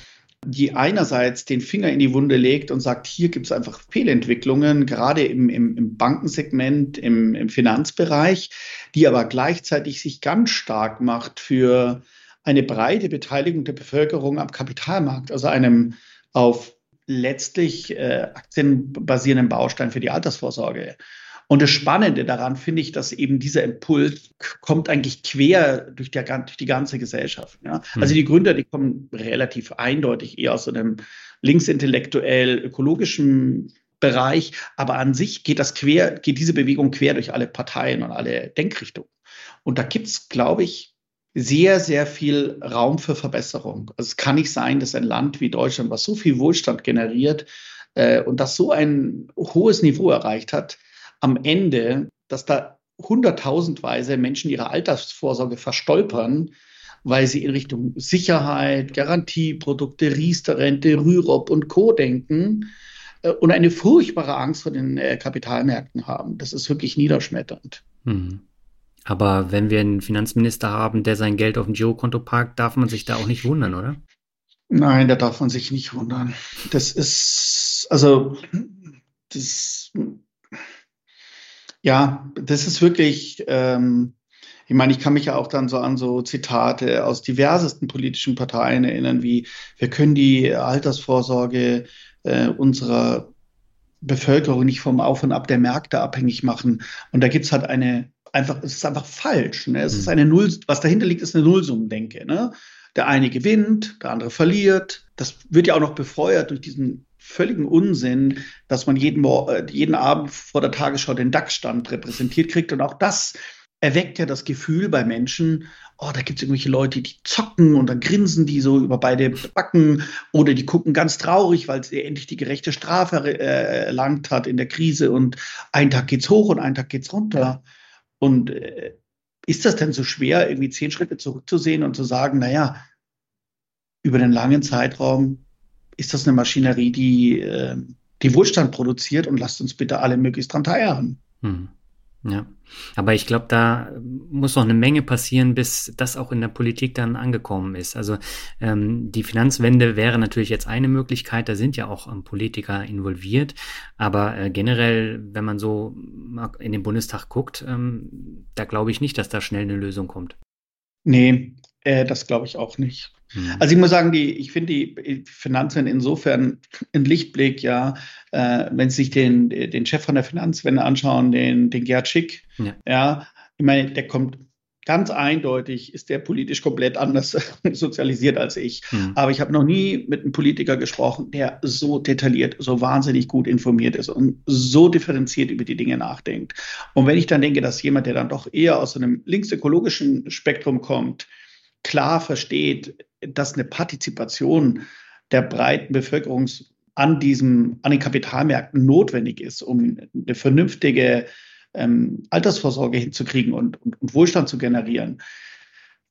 die einerseits den Finger in die Wunde legt und sagt, hier gibt es einfach Fehlentwicklungen, gerade im, im, im Bankensegment, im, im Finanzbereich, die aber gleichzeitig sich ganz stark macht für eine breite Beteiligung der Bevölkerung am Kapitalmarkt, also einem auf letztlich äh, aktienbasierenden Baustein für die Altersvorsorge. Und das Spannende daran finde ich, dass eben dieser Impuls kommt eigentlich quer durch die, durch die ganze Gesellschaft. Ja? Hm. Also die Gründer, die kommen relativ eindeutig eher aus einem linksintellektuell ökologischen Bereich, aber an sich geht das quer, geht diese Bewegung quer durch alle Parteien und alle Denkrichtungen. Und da gibt es, glaube ich, sehr, sehr viel Raum für Verbesserung. Also es kann nicht sein, dass ein Land wie Deutschland, was so viel Wohlstand generiert äh, und das so ein hohes Niveau erreicht hat, am Ende, dass da hunderttausendweise Menschen ihre Altersvorsorge verstolpern, weil sie in Richtung Sicherheit, Garantieprodukte, Riester-Rente, Rürup und Co. denken äh, und eine furchtbare Angst vor den äh, Kapitalmärkten haben. Das ist wirklich niederschmetternd. Mhm. Aber wenn wir einen Finanzminister haben, der sein Geld auf dem Girokonto parkt, darf man sich da auch nicht wundern, oder? Nein, da darf man sich nicht wundern. Das ist, also, das, ja, das ist wirklich, ähm, ich meine, ich kann mich ja auch dann so an so Zitate aus diversesten politischen Parteien erinnern, wie wir können die Altersvorsorge äh, unserer Bevölkerung nicht vom Auf und Ab der Märkte abhängig machen. Und da gibt es halt eine einfach, es ist einfach falsch. Ne? Es mhm. ist eine Null, was dahinter liegt, ist eine Nullsummendenke. Ne? Der eine gewinnt, der andere verliert. Das wird ja auch noch befeuert durch diesen völligen Unsinn, dass man jeden, äh, jeden Abend vor der Tagesschau den DAX-Stand repräsentiert kriegt. Und auch das erweckt ja das Gefühl bei Menschen, oh, da gibt es irgendwelche Leute, die zocken und dann grinsen die so über beide Backen oder die gucken ganz traurig, weil sie endlich die gerechte Strafe äh, erlangt hat in der Krise und einen Tag geht's hoch und einen Tag geht's runter. Und äh, ist das denn so schwer, irgendwie zehn Schritte zurückzusehen und zu sagen, naja, über den langen Zeitraum ist das eine Maschinerie, die, äh, die Wohlstand produziert und lasst uns bitte alle möglichst dran teilhaben. Hm. Ja, aber ich glaube, da muss noch eine Menge passieren, bis das auch in der Politik dann angekommen ist. Also ähm, die Finanzwende wäre natürlich jetzt eine Möglichkeit, da sind ja auch ähm, Politiker involviert, aber äh, generell, wenn man so in den Bundestag guckt, ähm, da glaube ich nicht, dass da schnell eine Lösung kommt. Nee, äh, das glaube ich auch nicht. Mhm. Also ich muss sagen, die, ich finde die Finanzwende insofern ein Lichtblick, ja, äh, wenn Sie sich den, den Chef von der Finanzwende anschauen, den, den Gerd Schick, ja. ja, ich meine, der kommt ganz eindeutig ist der politisch komplett anders *laughs* sozialisiert als ich. Mhm. Aber ich habe noch nie mit einem Politiker gesprochen, der so detailliert, so wahnsinnig gut informiert ist und so differenziert über die Dinge nachdenkt. Und wenn ich dann denke, dass jemand, der dann doch eher aus einem linksökologischen Spektrum kommt, klar versteht, dass eine Partizipation der breiten Bevölkerung an diesem, an den Kapitalmärkten notwendig ist, um eine vernünftige ähm, Altersvorsorge hinzukriegen und, und, und, Wohlstand zu generieren,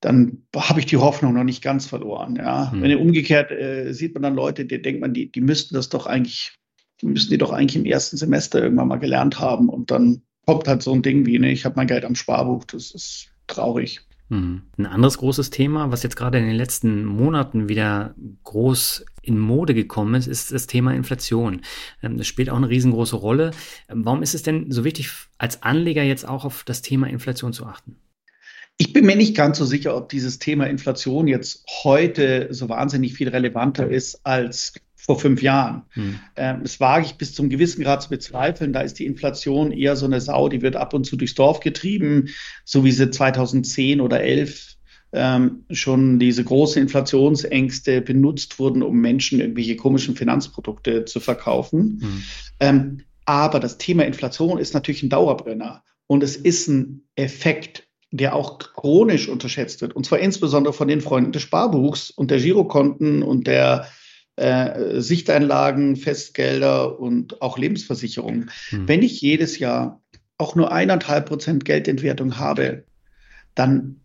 dann habe ich die Hoffnung noch nicht ganz verloren. Ja. Hm. Wenn umgekehrt äh, sieht man dann Leute, die denkt man, die, die müssten das doch eigentlich, die müssten die doch eigentlich im ersten Semester irgendwann mal gelernt haben und dann kommt halt so ein Ding wie, ne, ich habe mein Geld am Sparbuch, das ist traurig. Mhm. Ein anderes großes Thema, was jetzt gerade in den letzten Monaten wieder groß in Mode gekommen ist, ist das Thema Inflation. Ähm, das spielt auch eine riesengroße Rolle. Ähm, warum ist es denn so wichtig, als Anleger jetzt auch auf das Thema Inflation zu achten? Ich bin mir nicht ganz so sicher, ob dieses Thema Inflation jetzt heute so wahnsinnig viel relevanter ist als vor fünf Jahren. Hm. Ähm, das wage ich bis zum gewissen Grad zu bezweifeln. Da ist die Inflation eher so eine Sau, die wird ab und zu durchs Dorf getrieben, so wie sie 2010 oder 11 ähm, schon diese großen Inflationsängste benutzt wurden, um Menschen irgendwelche komischen Finanzprodukte zu verkaufen. Hm. Ähm, aber das Thema Inflation ist natürlich ein Dauerbrenner und es ist ein Effekt, der auch chronisch unterschätzt wird. Und zwar insbesondere von den Freunden des Sparbuchs und der Girokonten und der äh, Sichteinlagen, Festgelder und auch Lebensversicherungen. Hm. Wenn ich jedes Jahr auch nur eineinhalb Prozent Geldentwertung habe, dann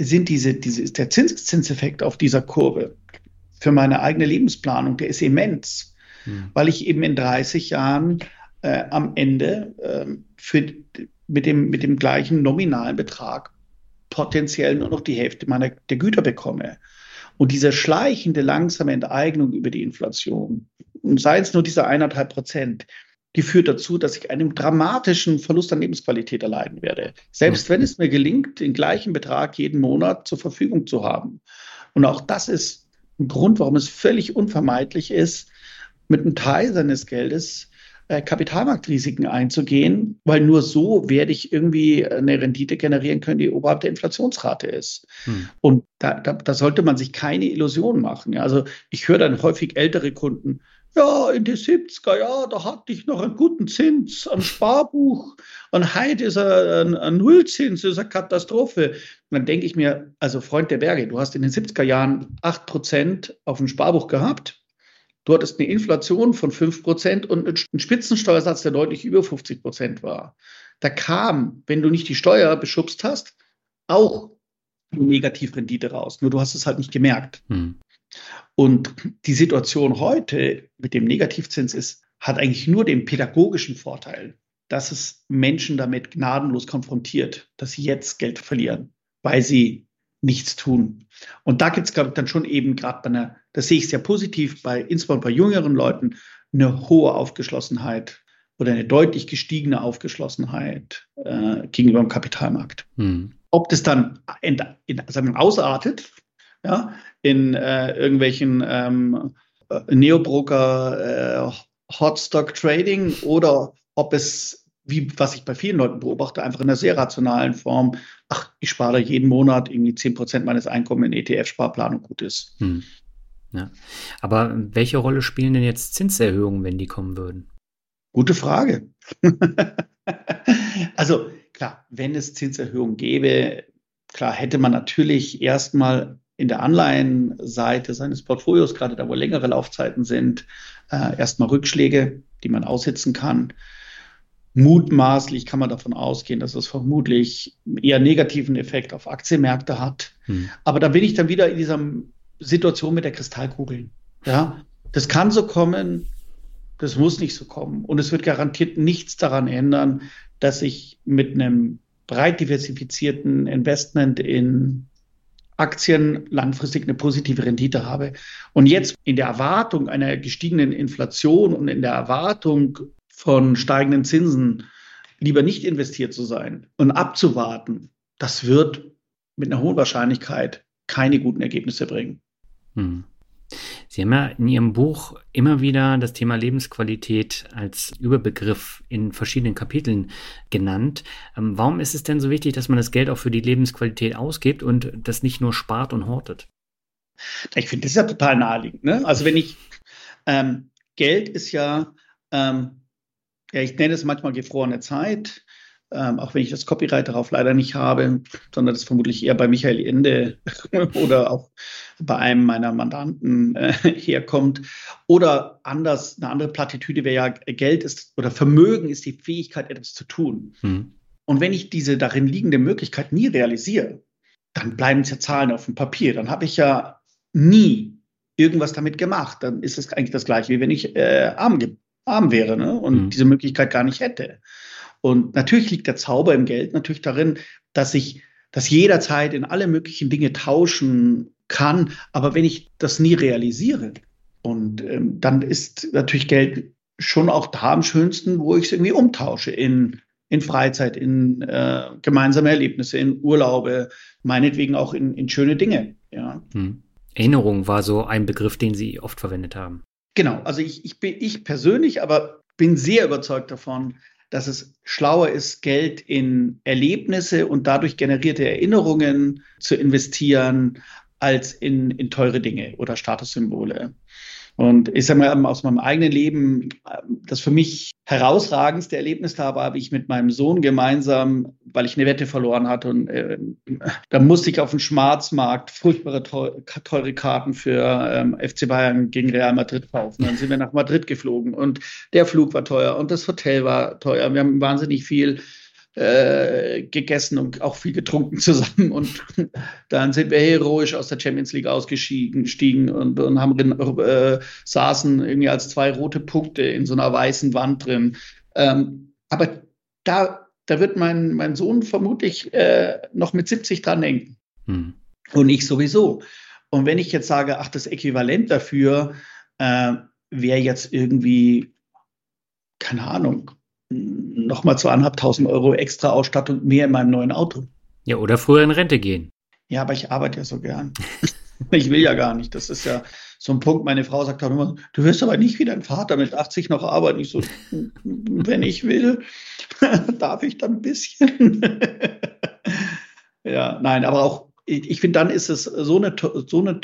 sind diese, diese, ist der Zinseszinseffekt auf dieser Kurve für meine eigene Lebensplanung, der ist immens, hm. weil ich eben in 30 Jahren äh, am Ende äh, für, mit, dem, mit dem gleichen nominalen Betrag potenziell nur noch die Hälfte meiner der Güter bekomme. Und diese schleichende, langsame Enteignung über die Inflation, und sei es nur diese eineinhalb Prozent, die führt dazu, dass ich einen dramatischen Verlust an Lebensqualität erleiden werde. Selbst wenn es mir gelingt, den gleichen Betrag jeden Monat zur Verfügung zu haben. Und auch das ist ein Grund, warum es völlig unvermeidlich ist, mit einem Teil seines Geldes äh, Kapitalmarktrisiken einzugehen, weil nur so werde ich irgendwie eine Rendite generieren können, die oberhalb der Inflationsrate ist. Hm. Und da, da, da, sollte man sich keine Illusionen machen. Also ich höre dann häufig ältere Kunden, ja, in die 70er, ja, da hatte ich noch einen guten Zins am Sparbuch und heute ist er ein, ein Nullzins, ist eine Katastrophe. Und dann denke ich mir, also Freund der Berge, du hast in den 70er Jahren 8% auf dem Sparbuch gehabt Du hattest eine Inflation von 5% und einen Spitzensteuersatz, der deutlich über 50% war. Da kam, wenn du nicht die Steuer beschubst hast, auch eine Negativrendite raus. Nur du hast es halt nicht gemerkt. Hm. Und die Situation heute mit dem Negativzins ist, hat eigentlich nur den pädagogischen Vorteil, dass es Menschen damit gnadenlos konfrontiert, dass sie jetzt Geld verlieren, weil sie nichts tun. Und da gibt es, glaube ich, dann schon eben gerade bei einer, das sehe ich sehr positiv, bei insbesondere bei jüngeren Leuten, eine hohe Aufgeschlossenheit oder eine deutlich gestiegene Aufgeschlossenheit äh, gegenüber dem Kapitalmarkt. Hm. Ob das dann in, in, sagen wir, ausartet, ja, in äh, irgendwelchen ähm, äh, Neobroker, äh, Hotstock Trading oder ob es wie was ich bei vielen Leuten beobachte, einfach in einer sehr rationalen Form, ach, ich spare jeden Monat irgendwie 10 Prozent meines Einkommens in ETF-Sparplan und gut ist. Hm. Ja. Aber welche Rolle spielen denn jetzt Zinserhöhungen, wenn die kommen würden? Gute Frage. *laughs* also klar, wenn es Zinserhöhungen gäbe, klar hätte man natürlich erstmal in der Anleihenseite seines Portfolios, gerade da wo längere Laufzeiten sind, äh, erstmal Rückschläge, die man aussitzen kann. Mutmaßlich kann man davon ausgehen, dass es vermutlich eher negativen Effekt auf Aktienmärkte hat. Hm. Aber da bin ich dann wieder in dieser Situation mit der Kristallkugel. Ja, das kann so kommen, das muss nicht so kommen. Und es wird garantiert nichts daran ändern, dass ich mit einem breit diversifizierten Investment in Aktien langfristig eine positive Rendite habe. Und jetzt in der Erwartung einer gestiegenen Inflation und in der Erwartung von steigenden Zinsen lieber nicht investiert zu sein und abzuwarten, das wird mit einer hohen Wahrscheinlichkeit keine guten Ergebnisse bringen. Hm. Sie haben ja in Ihrem Buch immer wieder das Thema Lebensqualität als Überbegriff in verschiedenen Kapiteln genannt. Ähm, warum ist es denn so wichtig, dass man das Geld auch für die Lebensqualität ausgibt und das nicht nur spart und hortet? Ich finde das ja total naheliegend. Ne? Also wenn ich, ähm, Geld ist ja, ähm, ja, ich nenne es manchmal gefrorene Zeit ähm, auch wenn ich das Copyright darauf leider nicht habe, sondern das vermutlich eher bei Michael Ende *laughs* oder auch bei einem meiner Mandanten äh, herkommt. Oder anders, eine andere Plattitüde wäre ja, Geld ist oder Vermögen ist die Fähigkeit, etwas zu tun. Hm. Und wenn ich diese darin liegende Möglichkeit nie realisiere, dann bleiben es ja Zahlen auf dem Papier. Dann habe ich ja nie irgendwas damit gemacht. Dann ist es eigentlich das Gleiche, wie wenn ich äh, arm, arm wäre ne? und hm. diese Möglichkeit gar nicht hätte. Und natürlich liegt der Zauber im Geld natürlich darin, dass ich das jederzeit in alle möglichen Dinge tauschen kann. Aber wenn ich das nie realisiere, und ähm, dann ist natürlich Geld schon auch da am schönsten, wo ich es irgendwie umtausche in, in Freizeit, in äh, gemeinsame Erlebnisse, in Urlaube, meinetwegen auch in, in schöne Dinge. Ja. Hm. Erinnerung war so ein Begriff, den Sie oft verwendet haben. Genau, also ich, ich bin ich persönlich, aber bin sehr überzeugt davon, dass es schlauer ist, Geld in Erlebnisse und dadurch generierte Erinnerungen zu investieren, als in, in teure Dinge oder Statussymbole. Und ich sage mal, aus meinem eigenen Leben, das für mich herausragendste Erlebnis war, wie ich mit meinem Sohn gemeinsam, weil ich eine Wette verloren hatte und äh, da musste ich auf dem Schwarzmarkt furchtbare teure Karten für ähm, FC Bayern gegen Real Madrid kaufen. Dann sind wir nach Madrid geflogen und der Flug war teuer und das Hotel war teuer. Wir haben wahnsinnig viel äh, gegessen und auch viel getrunken *laughs* zusammen. Und dann sind wir heroisch aus der Champions League ausgestiegen und, und haben äh, saßen irgendwie als zwei rote Punkte in so einer weißen Wand drin. Ähm, aber da, da wird mein, mein Sohn vermutlich äh, noch mit 70 dran denken. Hm. Und ich sowieso. Und wenn ich jetzt sage, ach, das Äquivalent dafür äh, wäre jetzt irgendwie, keine Ahnung, nochmal zweieinhalbtausend Euro extra Ausstattung mehr in meinem neuen Auto. Ja, oder früher in Rente gehen. Ja, aber ich arbeite ja so gern. *laughs* ich will ja gar nicht. Das ist ja so ein Punkt. Meine Frau sagt auch immer, du wirst aber nicht wie dein Vater mit 80 noch arbeiten. Ich so, *laughs* wenn ich will, *laughs* darf ich dann ein bisschen. ja, nein, aber auch, ich, ich finde, dann ist es so eine, so eine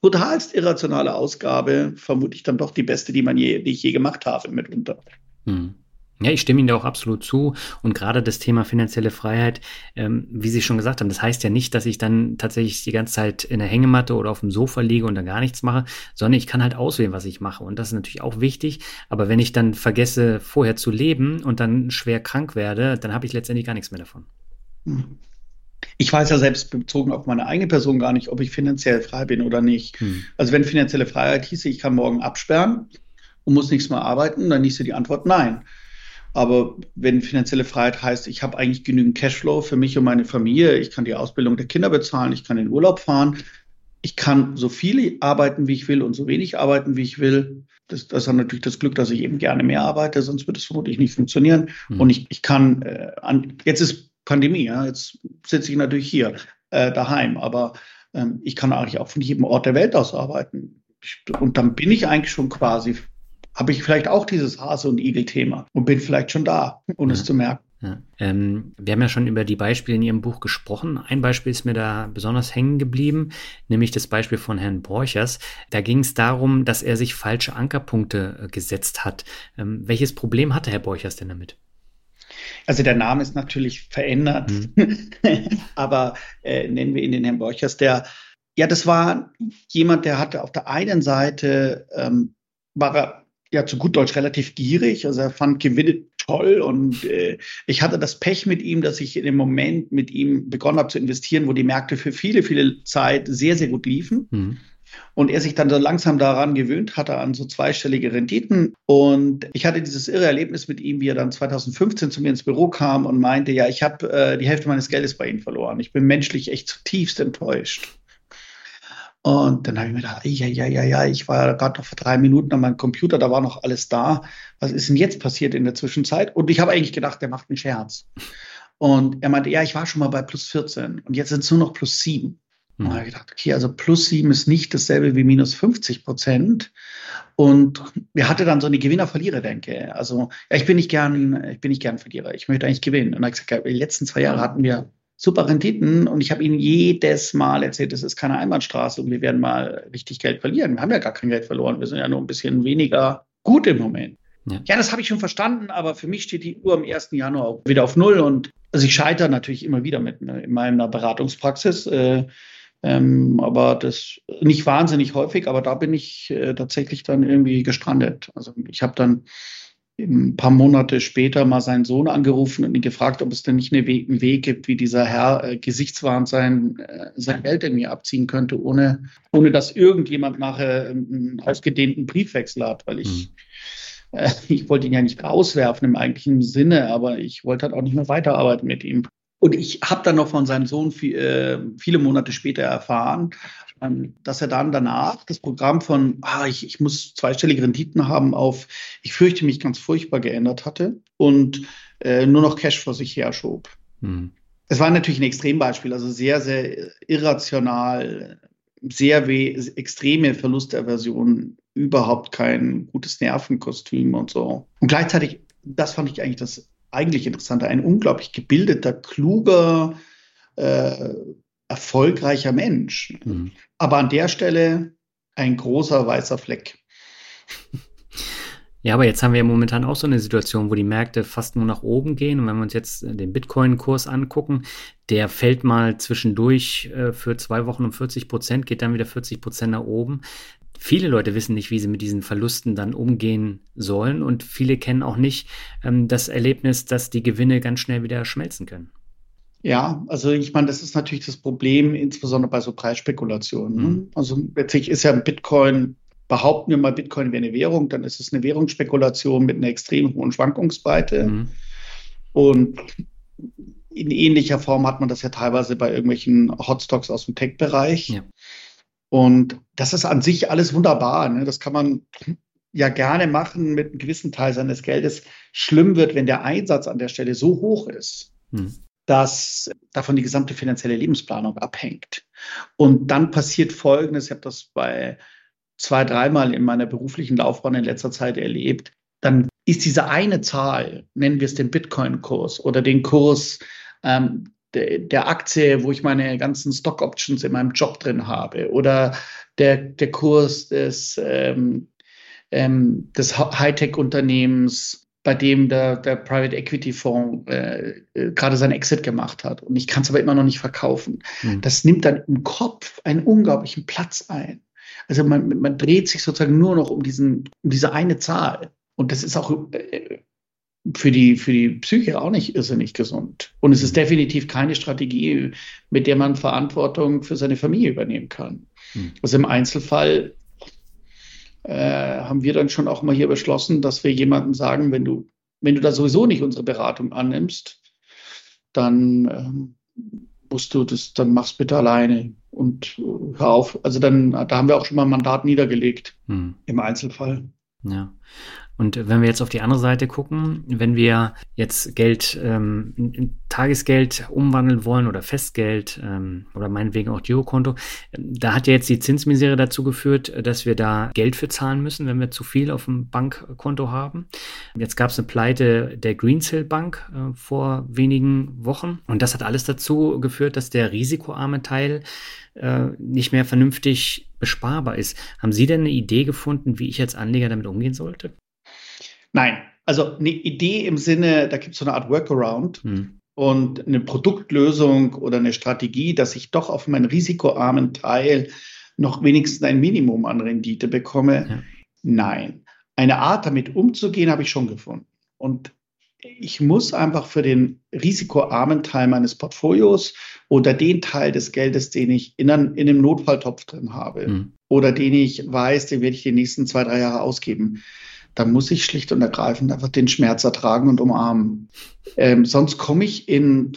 brutalst irrationale Ausgabe, vermutlich dann doch die beste, die man je, die ich je gemacht habe mitunter. Hm. Ja, ich stimme Ihnen da auch absolut zu. Und gerade das Thema finanzielle Freiheit, ähm, wie Sie schon gesagt haben, das heißt ja nicht, dass ich dann tatsächlich die ganze Zeit in der Hängematte oder auf dem Sofa liege und dann gar nichts mache, sondern ich kann halt auswählen, was ich mache. Und das ist natürlich auch wichtig. Aber wenn ich dann vergesse, vorher zu leben und dann schwer krank werde, dann habe ich letztendlich gar nichts mehr davon. Hm. Ich weiß ja selbst bezogen auf meine eigene Person gar nicht, ob ich finanziell frei bin oder nicht. Hm. Also wenn finanzielle Freiheit hieße, ich kann morgen absperren und muss nichts mehr arbeiten, dann hieße die Antwort nein. Aber wenn finanzielle Freiheit heißt, ich habe eigentlich genügend Cashflow für mich und meine Familie, ich kann die Ausbildung der Kinder bezahlen, ich kann in den Urlaub fahren, ich kann so viel arbeiten, wie ich will und so wenig arbeiten, wie ich will. Das, das hat natürlich das Glück, dass ich eben gerne mehr arbeite, sonst wird es vermutlich nicht funktionieren. Mhm. Und ich, ich kann, äh, an, jetzt ist Pandemie, ja, jetzt sitze ich natürlich hier äh, daheim, aber ähm, ich kann eigentlich auch von jedem Ort der Welt aus arbeiten. Und dann bin ich eigentlich schon quasi habe ich vielleicht auch dieses Hase- und Igel-Thema und bin vielleicht schon da, ohne ja. es zu merken. Ja. Ähm, wir haben ja schon über die Beispiele in Ihrem Buch gesprochen. Ein Beispiel ist mir da besonders hängen geblieben, nämlich das Beispiel von Herrn Borchers. Da ging es darum, dass er sich falsche Ankerpunkte äh, gesetzt hat. Ähm, welches Problem hatte Herr Borchers denn damit? Also der Name ist natürlich verändert, mhm. *laughs* aber äh, nennen wir ihn den Herrn Borchers, der ja, das war jemand, der hatte auf der einen Seite ähm, war er ja zu gut Deutsch relativ gierig. Also er fand Gewinne toll und äh, ich hatte das Pech mit ihm, dass ich in dem Moment mit ihm begonnen habe zu investieren, wo die Märkte für viele, viele Zeit sehr, sehr gut liefen. Mhm. Und er sich dann so langsam daran gewöhnt hatte, an so zweistellige Renditen. Und ich hatte dieses irre Erlebnis mit ihm, wie er dann 2015 zu mir ins Büro kam und meinte, ja, ich habe äh, die Hälfte meines Geldes bei Ihnen verloren. Ich bin menschlich echt zutiefst enttäuscht. Und dann habe ich mir gedacht, ja, ja, ja, ja, ich war gerade noch vor drei Minuten an meinem Computer, da war noch alles da. Was ist denn jetzt passiert in der Zwischenzeit? Und ich habe eigentlich gedacht, der macht einen Scherz. Und er meinte, ja, ich war schon mal bei plus 14 und jetzt sind es nur noch plus 7. Mhm. Und habe ich gedacht, okay, also plus sieben ist nicht dasselbe wie minus 50 Prozent. Und wir hatte dann so eine Gewinner-Verlierer-Denke. Also, ja, ich bin nicht gern, ich bin nicht gern Verlierer. Ich möchte eigentlich gewinnen. Und dann habe ich gesagt, die letzten zwei Jahre hatten wir super Renditen und ich habe ihnen jedes Mal erzählt, es ist keine Einbahnstraße und wir werden mal richtig Geld verlieren. Wir haben ja gar kein Geld verloren. Wir sind ja nur ein bisschen weniger gut im Moment. Ja, ja das habe ich schon verstanden, aber für mich steht die Uhr am 1. Januar wieder auf Null und also ich scheitere natürlich immer wieder mit ne, in meiner Beratungspraxis. Äh, ähm, aber das nicht wahnsinnig häufig, aber da bin ich äh, tatsächlich dann irgendwie gestrandet. Also ich habe dann ein paar Monate später mal seinen Sohn angerufen und ihn gefragt, ob es denn nicht einen Weg, einen Weg gibt, wie dieser Herr äh, gesichtswahrend sein, äh, sein Geld irgendwie abziehen könnte, ohne, ohne dass irgendjemand nachher einen ausgedehnten Briefwechsel hat, weil ich, mhm. äh, *laughs* ich wollte ihn ja nicht rauswerfen im eigentlichen Sinne, aber ich wollte halt auch nicht mehr weiterarbeiten mit ihm. Und ich habe dann noch von seinem Sohn viel, äh, viele Monate später erfahren, ähm, dass er dann danach das Programm von, ah, ich, ich muss zweistellige Renditen haben, auf, ich fürchte mich ganz furchtbar geändert hatte und äh, nur noch Cash vor sich her schob. Mhm. Es war natürlich ein Extrembeispiel, also sehr, sehr irrational, sehr extreme Verlusterversion, überhaupt kein gutes Nervenkostüm und so. Und gleichzeitig, das fand ich eigentlich das eigentlich interessanter, ein unglaublich gebildeter, kluger, äh, erfolgreicher Mensch. Mhm. Aber an der Stelle ein großer weißer Fleck. Ja, aber jetzt haben wir ja momentan auch so eine Situation, wo die Märkte fast nur nach oben gehen. Und wenn wir uns jetzt den Bitcoin-Kurs angucken, der fällt mal zwischendurch äh, für zwei Wochen um 40 Prozent, geht dann wieder 40 Prozent nach oben. Viele Leute wissen nicht, wie sie mit diesen Verlusten dann umgehen sollen und viele kennen auch nicht ähm, das Erlebnis, dass die Gewinne ganz schnell wieder schmelzen können. Ja, also ich meine, das ist natürlich das Problem, insbesondere bei so Preisspekulationen. Ne? Mhm. Also letztlich ist ja Bitcoin, behaupten wir mal, Bitcoin wäre eine Währung, dann ist es eine Währungsspekulation mit einer extrem hohen Schwankungsbreite. Mhm. Und in ähnlicher Form hat man das ja teilweise bei irgendwelchen Hotstocks aus dem Tech-Bereich. Ja. Und das ist an sich alles wunderbar. Ne? Das kann man ja gerne machen mit einem gewissen Teil seines Geldes. Schlimm wird, wenn der Einsatz an der Stelle so hoch ist, hm. dass davon die gesamte finanzielle Lebensplanung abhängt. Und dann passiert Folgendes, ich habe das bei zwei, dreimal in meiner beruflichen Laufbahn in letzter Zeit erlebt. Dann ist diese eine Zahl, nennen wir es den Bitcoin-Kurs oder den Kurs ähm, der, der Aktie, wo ich meine ganzen Stock Options in meinem Job drin habe oder der, der Kurs des, ähm, ähm, des Hightech-Unternehmens, bei dem der, der Private Equity Fonds äh, äh, gerade seinen Exit gemacht hat. Und ich kann es aber immer noch nicht verkaufen. Mhm. Das nimmt dann im Kopf einen unglaublichen Platz ein. Also man, man dreht sich sozusagen nur noch um, diesen, um diese eine Zahl. Und das ist auch äh, für die, für die Psyche auch nicht irrsinnig gesund. Und es ist mhm. definitiv keine Strategie, mit der man Verantwortung für seine Familie übernehmen kann. Mhm. Also im Einzelfall äh, haben wir dann schon auch mal hier beschlossen, dass wir jemandem sagen, wenn du, wenn du da sowieso nicht unsere Beratung annimmst, dann ähm, musst du das, dann mach's bitte alleine und äh, hör auf. Also dann, da haben wir auch schon mal ein Mandat niedergelegt mhm. im Einzelfall. Ja. Und wenn wir jetzt auf die andere Seite gucken, wenn wir jetzt Geld, ähm, in Tagesgeld umwandeln wollen oder Festgeld ähm, oder meinetwegen auch Girokonto, da hat ja jetzt die Zinsmisere dazu geführt, dass wir da Geld für zahlen müssen, wenn wir zu viel auf dem Bankkonto haben. Jetzt gab es eine Pleite der Greensill Bank äh, vor wenigen Wochen und das hat alles dazu geführt, dass der risikoarme Teil äh, nicht mehr vernünftig besparbar ist. Haben Sie denn eine Idee gefunden, wie ich als Anleger damit umgehen sollte? Nein, also eine Idee im Sinne, da gibt es so eine Art Workaround hm. und eine Produktlösung oder eine Strategie, dass ich doch auf meinen risikoarmen Teil noch wenigstens ein Minimum an Rendite bekomme. Ja. Nein. Eine Art, damit umzugehen, habe ich schon gefunden. Und ich muss einfach für den risikoarmen Teil meines Portfolios oder den Teil des Geldes, den ich in, einem, in einem Notfalltopf drin habe mhm. oder den ich weiß, den werde ich die nächsten zwei, drei Jahre ausgeben, dann muss ich schlicht und ergreifend einfach den Schmerz ertragen und umarmen. Ähm, sonst komme ich in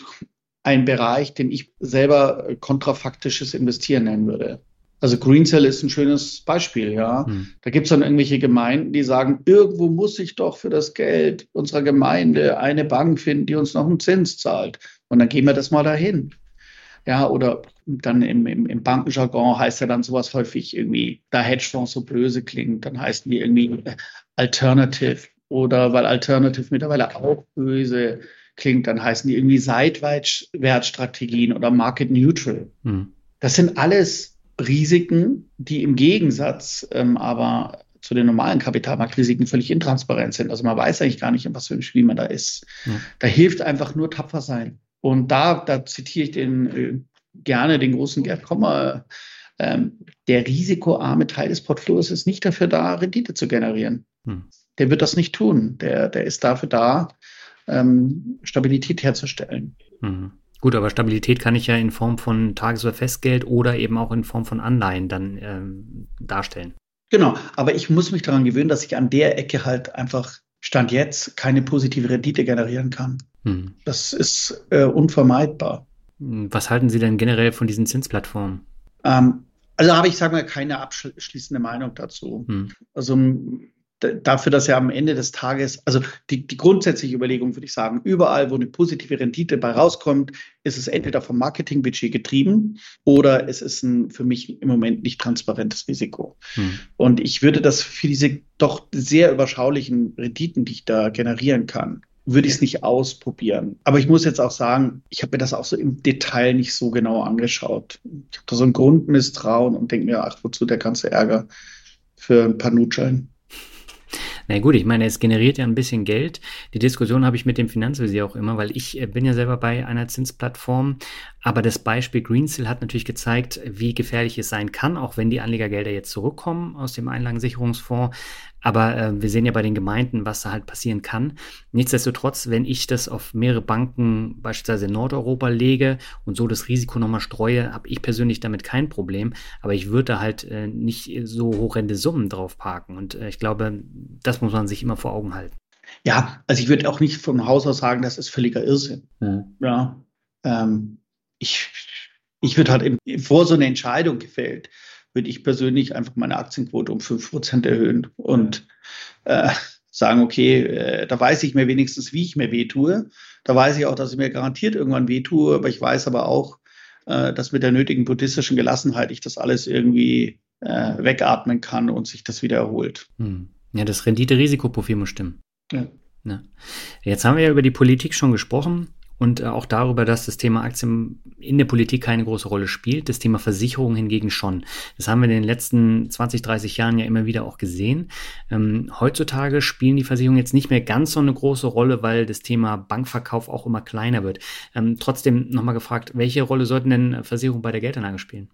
einen Bereich, den ich selber kontrafaktisches Investieren nennen würde. Also Greencell ist ein schönes Beispiel, ja. Hm. Da gibt es dann irgendwelche Gemeinden, die sagen, irgendwo muss ich doch für das Geld unserer Gemeinde eine Bank finden, die uns noch einen Zins zahlt. Und dann gehen wir das mal dahin. Ja, oder dann im, im, im Bankenjargon heißt ja dann sowas häufig irgendwie, da Hedgefonds so böse klingt, dann heißen die irgendwie Alternative oder weil Alternative mittlerweile auch böse klingt, dann heißen die irgendwie Seitwärtsstrategien oder Market Neutral. Hm. Das sind alles Risiken, die im Gegensatz ähm, aber zu den normalen Kapitalmarktrisiken völlig intransparent sind. Also man weiß eigentlich gar nicht, in was für einem Spiel man da ist. Ja. Da hilft einfach nur tapfer sein. Und da, da zitiere ich den äh, gerne den großen Gerd Kommer. Ähm, der risikoarme Teil des Portfolios ist nicht dafür da, Rendite zu generieren. Hm. Der wird das nicht tun. Der, der ist dafür da, ähm, Stabilität herzustellen. Mhm. Gut, aber Stabilität kann ich ja in Form von Tages- oder Festgeld oder eben auch in Form von Anleihen dann ähm, darstellen. Genau, aber ich muss mich daran gewöhnen, dass ich an der Ecke halt einfach Stand jetzt keine positive Rendite generieren kann. Hm. Das ist äh, unvermeidbar. Was halten Sie denn generell von diesen Zinsplattformen? Ähm, also habe ich, sagen wir, keine abschließende Meinung dazu. Hm. Also dafür, dass ja am Ende des Tages, also die, die grundsätzliche Überlegung würde ich sagen, überall, wo eine positive Rendite bei rauskommt, ist es entweder vom Marketingbudget getrieben oder es ist ein für mich im Moment nicht transparentes Risiko. Hm. Und ich würde das für diese doch sehr überschaulichen Renditen, die ich da generieren kann, würde ich es nicht ausprobieren. Aber ich muss jetzt auch sagen, ich habe mir das auch so im Detail nicht so genau angeschaut. Ich habe da so ein Grundmisstrauen und denke mir, ach, wozu der ganze Ärger für ein paar Nutschein. Na gut, ich meine, es generiert ja ein bisschen Geld. Die Diskussion habe ich mit dem Finanzvisier auch immer, weil ich äh, bin ja selber bei einer Zinsplattform. Aber das Beispiel Greensill hat natürlich gezeigt, wie gefährlich es sein kann, auch wenn die Anlegergelder jetzt zurückkommen aus dem Einlagensicherungsfonds. Aber äh, wir sehen ja bei den Gemeinden, was da halt passieren kann. Nichtsdestotrotz, wenn ich das auf mehrere Banken, beispielsweise in Nordeuropa, lege und so das Risiko nochmal streue, habe ich persönlich damit kein Problem. Aber ich würde da halt äh, nicht so horrende Summen drauf parken. Und äh, ich glaube, das muss man sich immer vor Augen halten. Ja, also ich würde auch nicht vom Haus aus sagen, das ist völliger Irrsinn. Mhm. Ja, ähm, ich, ich würde halt im, vor so eine Entscheidung gefällt, würde ich persönlich einfach meine Aktienquote um 5% erhöhen und äh, sagen, okay, äh, da weiß ich mir wenigstens, wie ich mir wehtue. Da weiß ich auch, dass ich mir garantiert irgendwann wehtue, aber ich weiß aber auch, äh, dass mit der nötigen buddhistischen Gelassenheit ich das alles irgendwie äh, wegatmen kann und sich das wieder erholt. Hm. Ja, das Rendite-Risikoprofil muss stimmen. Ja. ja. Jetzt haben wir ja über die Politik schon gesprochen und äh, auch darüber, dass das Thema Aktien in der Politik keine große Rolle spielt, das Thema Versicherung hingegen schon. Das haben wir in den letzten 20, 30 Jahren ja immer wieder auch gesehen. Ähm, heutzutage spielen die Versicherungen jetzt nicht mehr ganz so eine große Rolle, weil das Thema Bankverkauf auch immer kleiner wird. Ähm, trotzdem nochmal gefragt, welche Rolle sollten denn Versicherungen bei der Geldanlage spielen?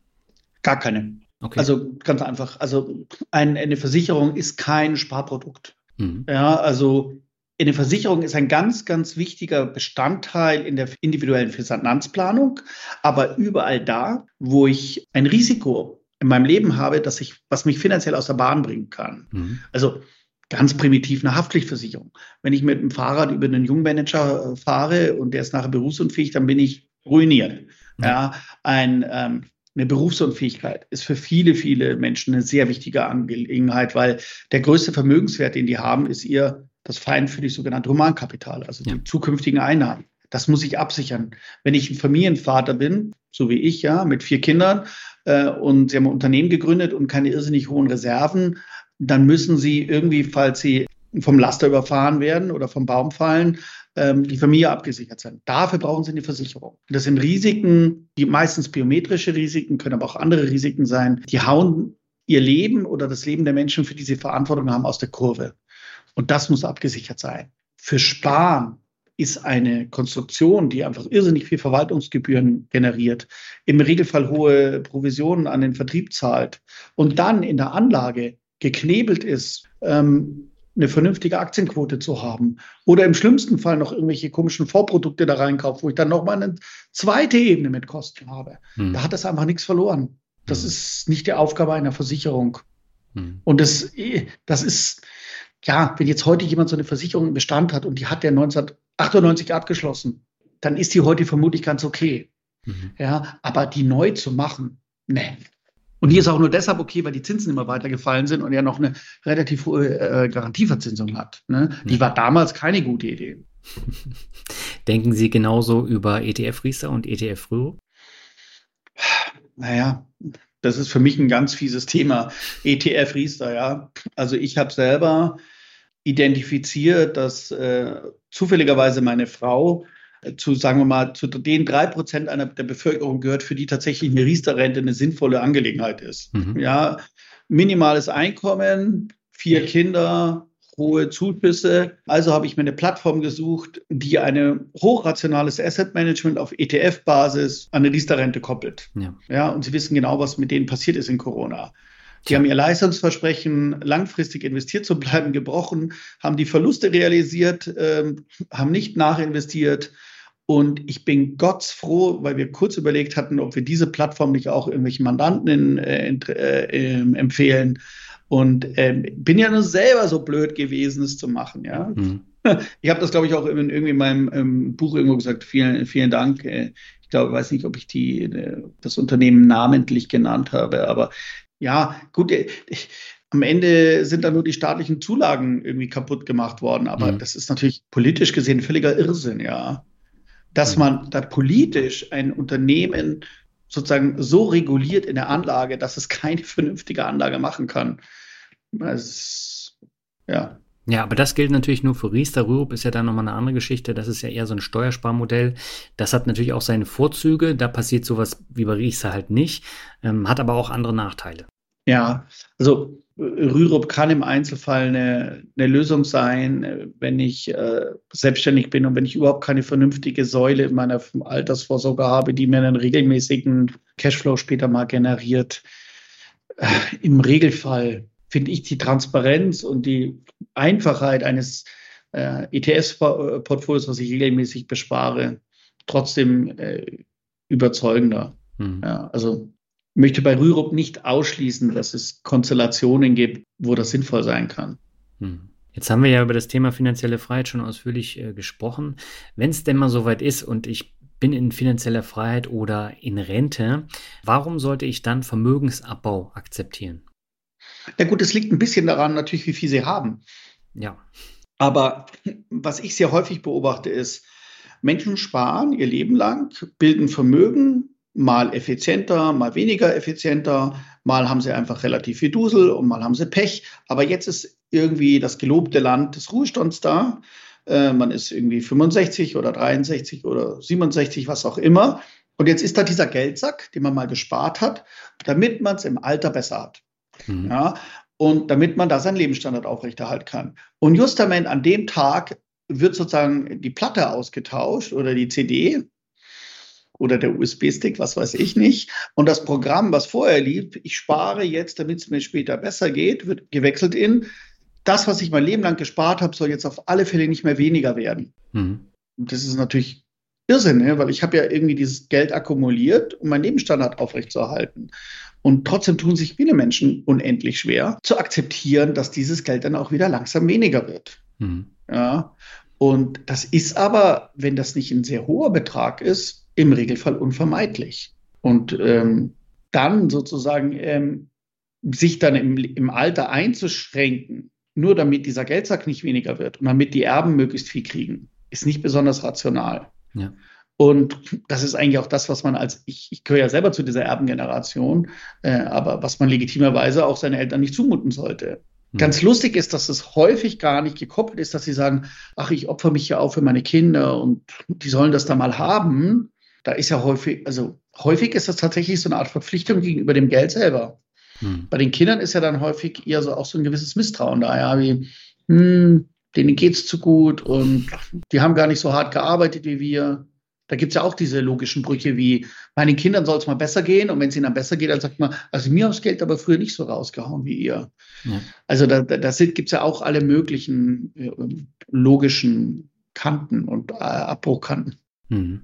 Gar keine. Okay. Also ganz einfach. Also ein, eine Versicherung ist kein Sparprodukt. Mhm. Ja, also eine Versicherung ist ein ganz, ganz wichtiger Bestandteil in der individuellen Finanzplanung, aber überall da, wo ich ein Risiko in meinem Leben habe, dass ich, was mich finanziell aus der Bahn bringen kann. Mhm. Also ganz primitiv eine Haftpflichtversicherung. Wenn ich mit dem Fahrrad über einen Jungmanager äh, fahre und der ist nachher berufsunfähig, dann bin ich ruiniert. Mhm. Ja, ein ähm, eine Berufsunfähigkeit ist für viele, viele Menschen eine sehr wichtige Angelegenheit, weil der größte Vermögenswert, den die haben, ist ihr das Feind für die sogenannte Humankapital, also ja. die zukünftigen Einnahmen. Das muss ich absichern. Wenn ich ein Familienvater bin, so wie ich, ja, mit vier Kindern, äh, und Sie haben ein Unternehmen gegründet und keine irrsinnig hohen Reserven, dann müssen Sie irgendwie, falls Sie vom Laster überfahren werden oder vom Baum fallen, ähm, die Familie abgesichert sein. Dafür brauchen Sie eine Versicherung. Das sind Risiken, die meistens biometrische Risiken, können aber auch andere Risiken sein. Die hauen ihr Leben oder das Leben der Menschen, für die sie Verantwortung haben, aus der Kurve. Und das muss abgesichert sein. Für Sparen ist eine Konstruktion, die einfach irrsinnig viel Verwaltungsgebühren generiert, im Regelfall hohe Provisionen an den Vertrieb zahlt und dann in der Anlage geknebelt ist, ähm, eine vernünftige Aktienquote zu haben. Oder im schlimmsten Fall noch irgendwelche komischen Vorprodukte da reinkaufe, wo ich dann nochmal eine zweite Ebene mit Kosten habe. Hm. Da hat das einfach nichts verloren. Das hm. ist nicht die Aufgabe einer Versicherung. Hm. Und das, das ist, ja, wenn jetzt heute jemand so eine Versicherung im Bestand hat und die hat der 1998 abgeschlossen, dann ist die heute vermutlich ganz okay. Mhm. Ja, aber die neu zu machen, ne, und die ist auch nur deshalb okay, weil die Zinsen immer weiter gefallen sind und er noch eine relativ hohe äh, Garantieverzinsung hat. Ne? Die war damals keine gute Idee. *laughs* Denken Sie genauso über ETF Riester und ETF Rüro? Naja, das ist für mich ein ganz fieses Thema. ETF Riester, ja. Also ich habe selber identifiziert, dass äh, zufälligerweise meine Frau äh, zu, sagen wir mal, zu den drei Prozent einer der Bevölkerung gehört, für die tatsächlich eine Riester-Rente eine sinnvolle Angelegenheit ist. Mhm. Ja, minimales Einkommen, vier Kinder, hohe Zuschüsse. Also habe ich mir eine Plattform gesucht, die eine hochrationales Asset Management auf ETF-Basis an eine Riester-Rente koppelt. Ja. ja, und Sie wissen genau, was mit denen passiert ist in Corona. Die haben ihr Leistungsversprechen, langfristig investiert zu bleiben, gebrochen, haben die Verluste realisiert, ähm, haben nicht nachinvestiert. Und ich bin gottsfroh, weil wir kurz überlegt hatten, ob wir diese Plattform nicht auch irgendwelchen Mandanten in, äh, in, äh, empfehlen. Und ähm, bin ja nur selber so blöd gewesen, es zu machen. Ja. Mhm. *laughs* Ich habe das, glaube ich, auch in, irgendwie in meinem ähm, Buch irgendwo gesagt. Vielen, vielen Dank. Äh, ich glaube, weiß nicht, ob ich die, äh, das Unternehmen namentlich genannt habe, aber ja, gut, äh, ich, am Ende sind da nur die staatlichen Zulagen irgendwie kaputt gemacht worden. Aber mhm. das ist natürlich politisch gesehen völliger Irrsinn, ja. Dass mhm. man da politisch ein Unternehmen sozusagen so reguliert in der Anlage, dass es keine *laughs* vernünftige Anlage machen kann. Das, ja. Ja, aber das gilt natürlich nur für Riester. Rürup ist ja dann nochmal eine andere Geschichte. Das ist ja eher so ein Steuersparmodell. Das hat natürlich auch seine Vorzüge. Da passiert sowas wie bei Riester halt nicht, ähm, hat aber auch andere Nachteile. Ja, also Rürup kann im Einzelfall eine, eine Lösung sein, wenn ich äh, selbstständig bin und wenn ich überhaupt keine vernünftige Säule in meiner Altersvorsorge habe, die mir einen regelmäßigen Cashflow später mal generiert. Äh, Im Regelfall finde ich die Transparenz und die Einfachheit eines äh, ETS-Portfolios, was ich regelmäßig bespare, trotzdem äh, überzeugender. Mhm. Ja, also möchte bei Rürup nicht ausschließen, dass es Konstellationen gibt, wo das sinnvoll sein kann. Hm. Jetzt haben wir ja über das Thema finanzielle Freiheit schon ausführlich äh, gesprochen. Wenn es denn mal soweit ist und ich bin in finanzieller Freiheit oder in Rente, warum sollte ich dann Vermögensabbau akzeptieren? Ja gut, es liegt ein bisschen daran natürlich, wie viel Sie haben. Ja. Aber was ich sehr häufig beobachte, ist, Menschen sparen ihr Leben lang, bilden Vermögen, mal effizienter, mal weniger effizienter, mal haben sie einfach relativ viel Dusel und mal haben sie Pech. Aber jetzt ist irgendwie das gelobte Land des Ruhestands da. Äh, man ist irgendwie 65 oder 63 oder 67, was auch immer. Und jetzt ist da dieser Geldsack, den man mal gespart hat, damit man es im Alter besser hat. Mhm. Ja, und damit man da seinen Lebensstandard aufrechterhalten kann. Und justament an dem Tag wird sozusagen die Platte ausgetauscht oder die CD oder der USB-Stick, was weiß ich nicht. Und das Programm, was vorher lief, ich spare jetzt, damit es mir später besser geht, wird gewechselt in, das, was ich mein Leben lang gespart habe, soll jetzt auf alle Fälle nicht mehr weniger werden. Mhm. Und das ist natürlich Irrsinn, ne? weil ich habe ja irgendwie dieses Geld akkumuliert, um meinen Lebensstandard aufrechtzuerhalten. Und trotzdem tun sich viele Menschen unendlich schwer zu akzeptieren, dass dieses Geld dann auch wieder langsam weniger wird. Mhm. Ja. Und das ist aber, wenn das nicht ein sehr hoher Betrag ist, im Regelfall unvermeidlich. Und ähm, dann sozusagen ähm, sich dann im, im Alter einzuschränken, nur damit dieser Geldsack nicht weniger wird und damit die Erben möglichst viel kriegen, ist nicht besonders rational. Ja. Und das ist eigentlich auch das, was man als, ich, ich gehöre ja selber zu dieser Erbengeneration, äh, aber was man legitimerweise auch seinen Eltern nicht zumuten sollte. Mhm. Ganz lustig ist, dass es häufig gar nicht gekoppelt ist, dass sie sagen, ach, ich opfer mich ja auch für meine Kinder und die sollen das da mal haben, da ist ja häufig, also häufig ist das tatsächlich so eine Art Verpflichtung gegenüber dem Geld selber. Hm. Bei den Kindern ist ja dann häufig eher so auch so ein gewisses Misstrauen da, ja, wie, hm, denen geht's zu gut und die haben gar nicht so hart gearbeitet wie wir. Da gibt's ja auch diese logischen Brüche wie, meinen Kindern soll es mal besser gehen und wenn es ihnen dann besser geht, dann sagt man, also mir aufs Geld aber früher nicht so rausgehauen wie ihr. Ja. Also da, da das gibt es ja auch alle möglichen äh, logischen Kanten und äh, Abbruchkanten. Mhm.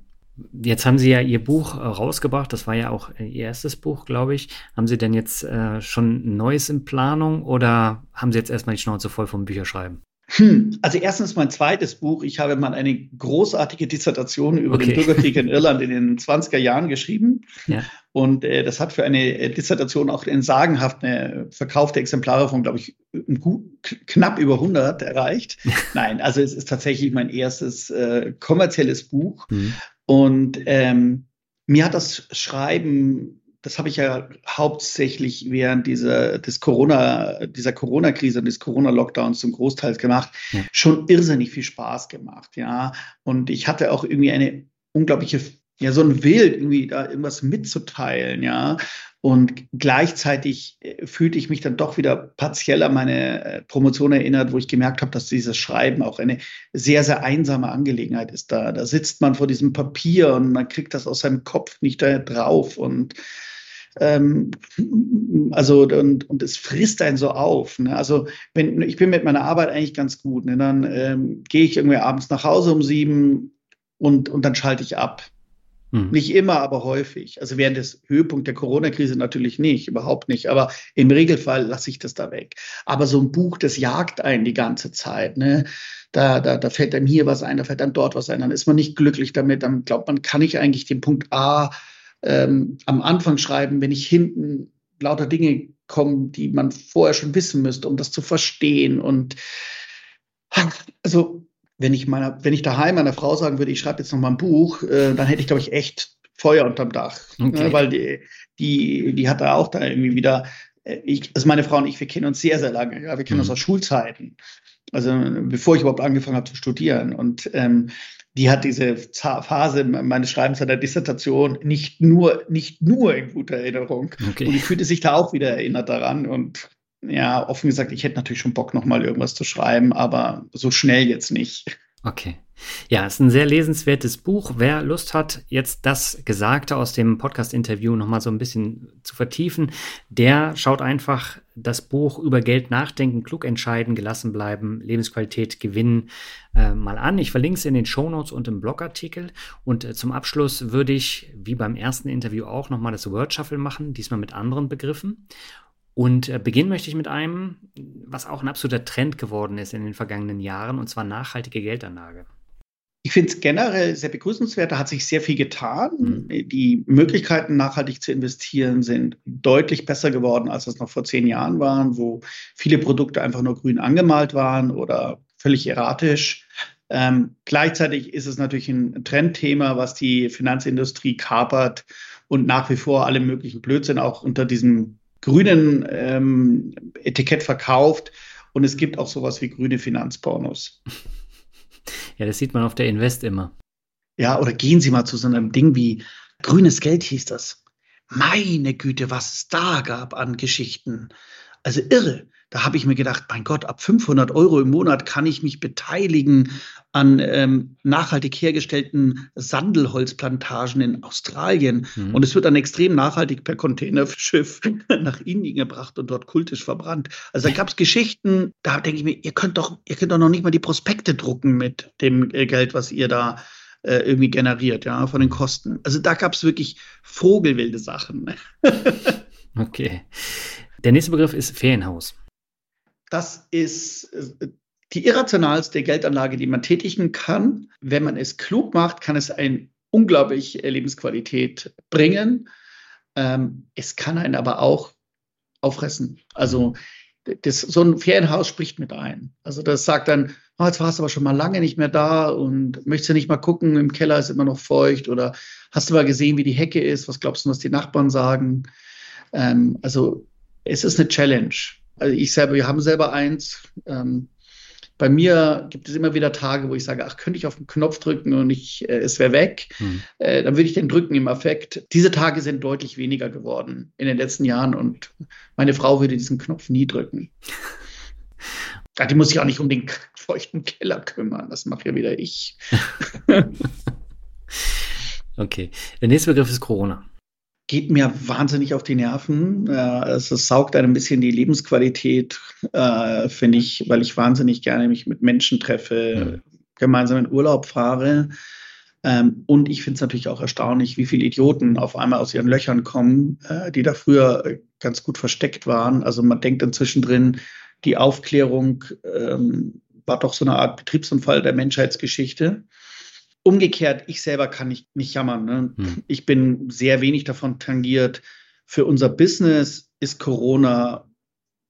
Jetzt haben Sie ja Ihr Buch äh, rausgebracht, das war ja auch äh, Ihr erstes Buch, glaube ich. Haben Sie denn jetzt äh, schon ein neues in Planung oder haben Sie jetzt erstmal die Schnauze voll vom Bücherschreiben? Hm, also erstens mein zweites Buch. Ich habe mal eine großartige Dissertation über okay. den Bürgerkrieg in *laughs* Irland in den 20er Jahren geschrieben. Ja. Und äh, das hat für eine äh, Dissertation auch in sagenhaft eine verkaufte Exemplare von, glaube ich, gut, knapp über 100 erreicht. *laughs* Nein, also es ist tatsächlich mein erstes äh, kommerzielles Buch. Mhm. Und ähm, Mir hat das Schreiben das habe ich ja hauptsächlich während dieser, des Corona, dieser Corona-Krise und des Corona-Lockdowns zum Großteil gemacht, ja. schon irrsinnig viel Spaß gemacht, ja. Und ich hatte auch irgendwie eine unglaubliche, ja, so ein Wild, irgendwie da irgendwas mitzuteilen, ja. Und gleichzeitig äh, fühlte ich mich dann doch wieder partiell an meine äh, Promotion erinnert, wo ich gemerkt habe, dass dieses Schreiben auch eine sehr, sehr einsame Angelegenheit ist. Da, da sitzt man vor diesem Papier und man kriegt das aus seinem Kopf nicht da drauf. Und ähm, also und, und es frisst einen so auf. Ne? Also wenn ich bin mit meiner Arbeit eigentlich ganz gut, ne? dann ähm, gehe ich irgendwie abends nach Hause um sieben und, und dann schalte ich ab. Hm. Nicht immer, aber häufig. Also während des Höhepunkts der Corona-Krise natürlich nicht, überhaupt nicht. Aber im Regelfall lasse ich das da weg. Aber so ein Buch, das jagt einen die ganze Zeit. Ne? Da, da, da fällt einem hier was ein, da fällt einem dort was ein. Dann ist man nicht glücklich damit. Dann glaubt man, kann ich eigentlich den Punkt A ähm, am Anfang schreiben, wenn ich hinten lauter Dinge kommen, die man vorher schon wissen müsste, um das zu verstehen. Und also, wenn ich meiner, wenn ich daheim meiner Frau sagen würde, ich schreibe jetzt noch mal ein Buch, äh, dann hätte ich, glaube ich, echt Feuer unterm Dach. Okay. Ja, weil die, die, die hat da auch da irgendwie wieder, äh, ich, also meine Frau und ich, wir kennen uns sehr, sehr lange. Ja, wir kennen mhm. uns aus Schulzeiten. Also bevor ich überhaupt angefangen habe zu studieren. Und ähm, die hat diese Phase meines Schreibens einer Dissertation nicht nur, nicht nur in guter Erinnerung. Okay. Und ich fühlte sich da auch wieder erinnert daran. Und ja, offen gesagt, ich hätte natürlich schon Bock, nochmal irgendwas zu schreiben, aber so schnell jetzt nicht. Okay. Ja, es ist ein sehr lesenswertes Buch. Wer Lust hat, jetzt das Gesagte aus dem Podcast-Interview nochmal so ein bisschen zu vertiefen, der schaut einfach das Buch über Geld nachdenken, klug entscheiden, gelassen bleiben, Lebensqualität gewinnen äh, mal an. Ich verlinke es in den Shownotes und im Blogartikel. Und äh, zum Abschluss würde ich, wie beim ersten Interview auch, nochmal das Word Shuffle machen, diesmal mit anderen Begriffen. Und äh, beginnen möchte ich mit einem, was auch ein absoluter Trend geworden ist in den vergangenen Jahren, und zwar nachhaltige Geldanlage. Ich finde es generell sehr begrüßenswert. Da hat sich sehr viel getan. Mhm. Die Möglichkeiten, nachhaltig zu investieren, sind deutlich besser geworden, als das noch vor zehn Jahren waren, wo viele Produkte einfach nur grün angemalt waren oder völlig erratisch. Ähm, gleichzeitig ist es natürlich ein Trendthema, was die Finanzindustrie kapert und nach wie vor alle möglichen Blödsinn auch unter diesem grünen ähm, Etikett verkauft. Und es gibt auch sowas wie grüne Finanzpornos. *laughs* Ja, das sieht man auf der Invest immer. Ja, oder gehen Sie mal zu so einem Ding wie grünes Geld hieß das. Meine Güte, was es da gab an Geschichten. Also irre. Da habe ich mir gedacht, mein Gott, ab 500 Euro im Monat kann ich mich beteiligen an ähm, nachhaltig hergestellten Sandelholzplantagen in Australien. Mhm. Und es wird dann extrem nachhaltig per Containerschiff *laughs* nach Indien gebracht und dort kultisch verbrannt. Also da gab es Geschichten, da denke ich mir, ihr könnt doch, ihr könnt doch noch nicht mal die Prospekte drucken mit dem äh, Geld, was ihr da äh, irgendwie generiert, ja, von den Kosten. Also da gab es wirklich vogelwilde Sachen. *laughs* okay. Der nächste Begriff ist Ferienhaus. Das ist äh, die irrationalste Geldanlage, die man tätigen kann. Wenn man es klug macht, kann es eine unglaubliche Lebensqualität bringen. Ähm, es kann einen aber auch auffressen. Also das, so ein Ferienhaus spricht mit ein. Also das sagt dann, oh, jetzt warst du aber schon mal lange nicht mehr da und möchtest du nicht mal gucken, im Keller ist immer noch feucht oder hast du mal gesehen, wie die Hecke ist, was glaubst du, was die Nachbarn sagen? Ähm, also es ist eine Challenge. Also ich selber, wir haben selber eins. Ähm, bei mir gibt es immer wieder Tage, wo ich sage, ach, könnte ich auf den Knopf drücken und ich, äh, es wäre weg. Hm. Äh, dann würde ich den drücken im Affekt. Diese Tage sind deutlich weniger geworden in den letzten Jahren und meine Frau würde diesen Knopf nie drücken. *laughs* ja, die muss sich auch nicht um den *laughs* feuchten Keller kümmern. Das mache ja wieder ich. *laughs* okay. Der nächste Begriff ist Corona geht mir wahnsinnig auf die Nerven. Äh, es, saugt ein bisschen die Lebensqualität, äh, finde ich, weil ich wahnsinnig gerne mich mit Menschen treffe, gemeinsam in Urlaub fahre. Ähm, und ich finde es natürlich auch erstaunlich, wie viele Idioten auf einmal aus ihren Löchern kommen, äh, die da früher ganz gut versteckt waren. Also man denkt inzwischen drin, die Aufklärung ähm, war doch so eine Art Betriebsunfall der Menschheitsgeschichte. Umgekehrt, ich selber kann nicht, nicht jammern. Ne? Hm. Ich bin sehr wenig davon tangiert. Für unser Business ist Corona,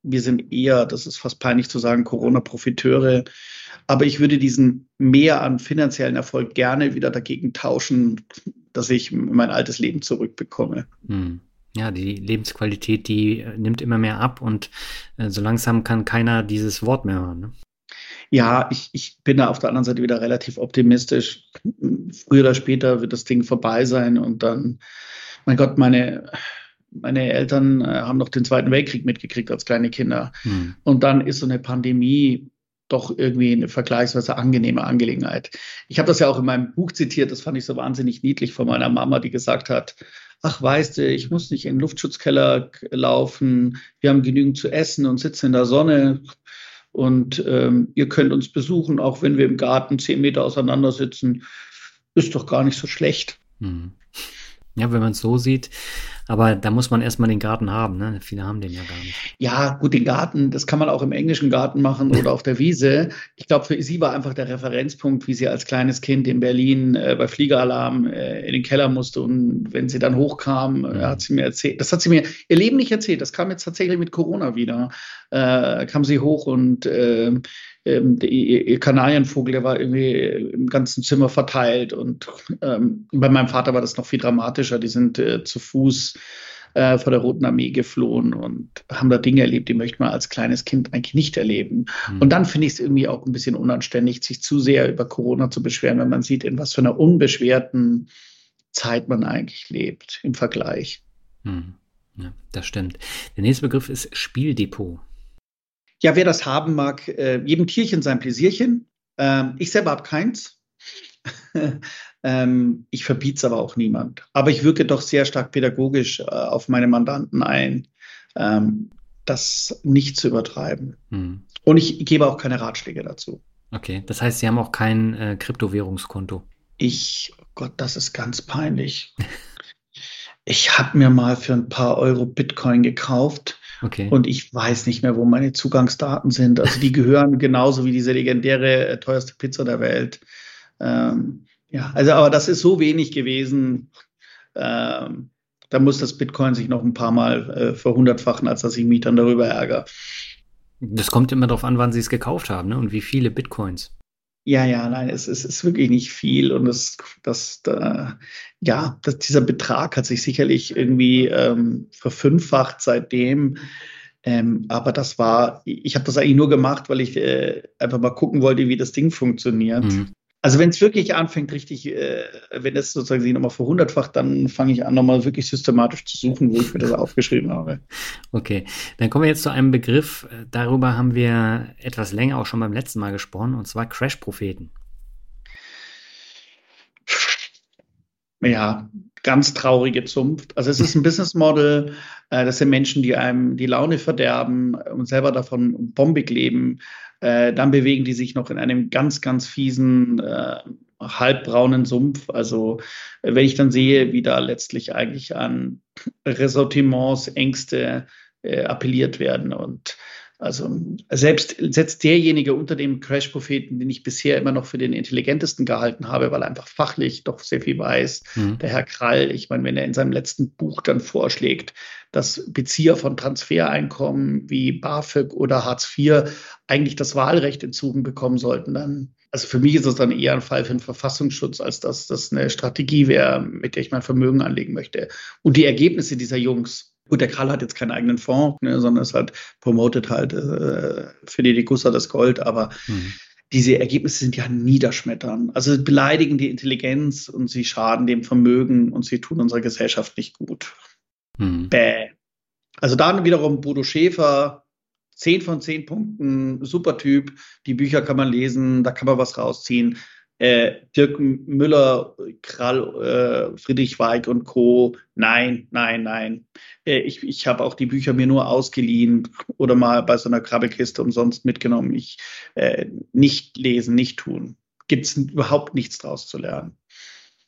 wir sind eher, das ist fast peinlich zu sagen, Corona-Profiteure. Aber ich würde diesen mehr an finanziellen Erfolg gerne wieder dagegen tauschen, dass ich mein altes Leben zurückbekomme. Hm. Ja, die Lebensqualität, die äh, nimmt immer mehr ab und äh, so langsam kann keiner dieses Wort mehr hören. Ne? Ja, ich, ich bin da auf der anderen Seite wieder relativ optimistisch. Früher oder später wird das Ding vorbei sein und dann, mein Gott, meine, meine Eltern äh, haben noch den Zweiten Weltkrieg mitgekriegt als kleine Kinder. Hm. Und dann ist so eine Pandemie doch irgendwie eine vergleichsweise angenehme Angelegenheit. Ich habe das ja auch in meinem Buch zitiert, das fand ich so wahnsinnig niedlich von meiner Mama, die gesagt hat, ach weißt du, ich muss nicht in den Luftschutzkeller laufen, wir haben genügend zu essen und sitzen in der Sonne und ähm, ihr könnt uns besuchen, auch wenn wir im Garten zehn Meter auseinander sitzen, ist doch gar nicht so schlecht. Hm. Ja, wenn man es so sieht, aber da muss man erstmal den Garten haben, ne? Viele haben den ja gar nicht. Ja, gut, den Garten, das kann man auch im englischen Garten machen *laughs* oder auf der Wiese. Ich glaube, für sie war einfach der Referenzpunkt, wie sie als kleines Kind in Berlin äh, bei Fliegeralarm äh, in den Keller musste und wenn sie dann hochkam, äh, hat sie mir erzählt, das hat sie mir ihr Leben nicht erzählt, das kam jetzt tatsächlich mit Corona wieder. Äh, kam sie hoch und äh, ähm, die, ihr Kanarienvogel, der war irgendwie im ganzen Zimmer verteilt. Und ähm, bei meinem Vater war das noch viel dramatischer. Die sind äh, zu Fuß äh, vor der Roten Armee geflohen und haben da Dinge erlebt, die möchte man als kleines Kind eigentlich nicht erleben. Mhm. Und dann finde ich es irgendwie auch ein bisschen unanständig, sich zu sehr über Corona zu beschweren, wenn man sieht, in was für einer unbeschwerten Zeit man eigentlich lebt im Vergleich. Mhm. Ja, das stimmt. Der nächste Begriff ist Spieldepot. Ja, wer das haben mag, äh, jedem Tierchen sein Pläsierchen. Ähm, ich selber habe keins. *laughs* ähm, ich verbiete es aber auch niemand. Aber ich wirke doch sehr stark pädagogisch äh, auf meine Mandanten ein, ähm, das nicht zu übertreiben. Hm. Und ich gebe auch keine Ratschläge dazu. Okay, das heißt, Sie haben auch kein äh, Kryptowährungskonto. Ich, oh Gott, das ist ganz peinlich. *laughs* ich habe mir mal für ein paar Euro Bitcoin gekauft Okay. Und ich weiß nicht mehr, wo meine Zugangsdaten sind. Also die gehören genauso wie diese legendäre äh, teuerste Pizza der Welt. Ähm, ja, also aber das ist so wenig gewesen. Ähm, da muss das Bitcoin sich noch ein paar Mal äh, verhundertfachen, als dass ich mich dann darüber ärgere. Das kommt immer darauf an, wann Sie es gekauft haben ne? und wie viele Bitcoins. Ja, ja, nein, es, es ist wirklich nicht viel und das, das, da, ja, das, dieser Betrag hat sich sicherlich irgendwie ähm, verfünffacht seitdem. Ähm, aber das war, ich habe das eigentlich nur gemacht, weil ich äh, einfach mal gucken wollte, wie das Ding funktioniert. Mhm. Also wenn es wirklich anfängt, richtig, äh, wenn es sozusagen sich nochmal verhundertfacht, dann fange ich an, nochmal wirklich systematisch zu suchen, wo ich mir das aufgeschrieben habe. Okay, dann kommen wir jetzt zu einem Begriff, darüber haben wir etwas länger auch schon beim letzten Mal gesprochen, und zwar Crash-Propheten. Ja, ganz traurige Zunft. Also es ist ein Business Model, äh, das sind Menschen, die einem die Laune verderben und selber davon bombig leben. Äh, dann bewegen die sich noch in einem ganz, ganz fiesen, äh, halbbraunen Sumpf. Also wenn ich dann sehe, wie da letztlich eigentlich an Ressortiments, Ängste äh, appelliert werden und also selbst, selbst derjenige unter dem Crash-Propheten, den ich bisher immer noch für den intelligentesten gehalten habe, weil er einfach fachlich doch sehr viel weiß, mhm. der Herr Krall, ich meine, wenn er in seinem letzten Buch dann vorschlägt, dass Bezieher von Transfereinkommen wie BAföG oder Hartz IV eigentlich das Wahlrecht entzogen bekommen sollten, dann also für mich ist das dann eher ein Fall für den Verfassungsschutz, als dass das eine Strategie wäre, mit der ich mein Vermögen anlegen möchte. Und die Ergebnisse dieser Jungs, Gut, der Karl hat jetzt keinen eigenen Fonds, ne, sondern es hat promotet halt äh, für die Gussa das Gold, aber mhm. diese Ergebnisse sind ja niederschmettern. Also beleidigen die Intelligenz und sie schaden dem Vermögen und sie tun unserer Gesellschaft nicht gut. Mhm. Bäh. Also dann wiederum Bodo Schäfer, 10 von 10 Punkten, super Typ. Die Bücher kann man lesen, da kann man was rausziehen äh, Dirk Müller, Krall, äh, Friedrich Weig und Co. Nein, nein, nein. Äh, ich ich habe auch die Bücher mir nur ausgeliehen oder mal bei so einer Krabbelkiste umsonst mitgenommen. Ich äh, nicht lesen, nicht tun. Gibt es überhaupt nichts draus zu lernen.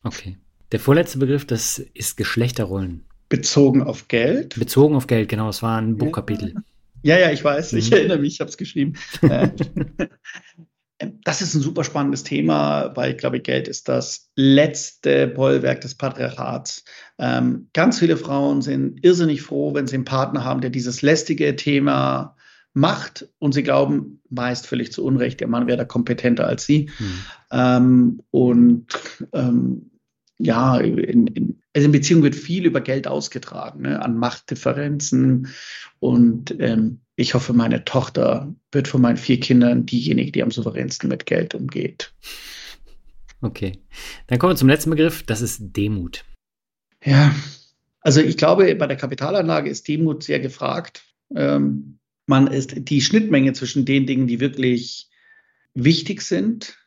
Okay. Der vorletzte Begriff, das ist Geschlechterrollen. Bezogen auf Geld? Bezogen auf Geld, genau. Das war ein Buchkapitel. Ja, ja, ich weiß. Ich mhm. erinnere mich, ich habe es geschrieben. *laughs* Das ist ein super spannendes Thema, weil ich glaube, Geld ist das letzte Bollwerk des Patriarchats. Ähm, ganz viele Frauen sind irrsinnig froh, wenn sie einen Partner haben, der dieses lästige Thema macht und sie glauben meist völlig zu Unrecht, der Mann wäre da kompetenter als sie. Mhm. Ähm, und ähm, ja, in, in, also in Beziehung wird viel über Geld ausgetragen, ne, an Machtdifferenzen. Und ähm, ich hoffe, meine Tochter wird von meinen vier Kindern diejenige, die am souveränsten mit Geld umgeht. Okay. Dann kommen wir zum letzten Begriff, das ist Demut. Ja, also ich glaube, bei der Kapitalanlage ist Demut sehr gefragt. Ähm, man ist die Schnittmenge zwischen den Dingen, die wirklich wichtig sind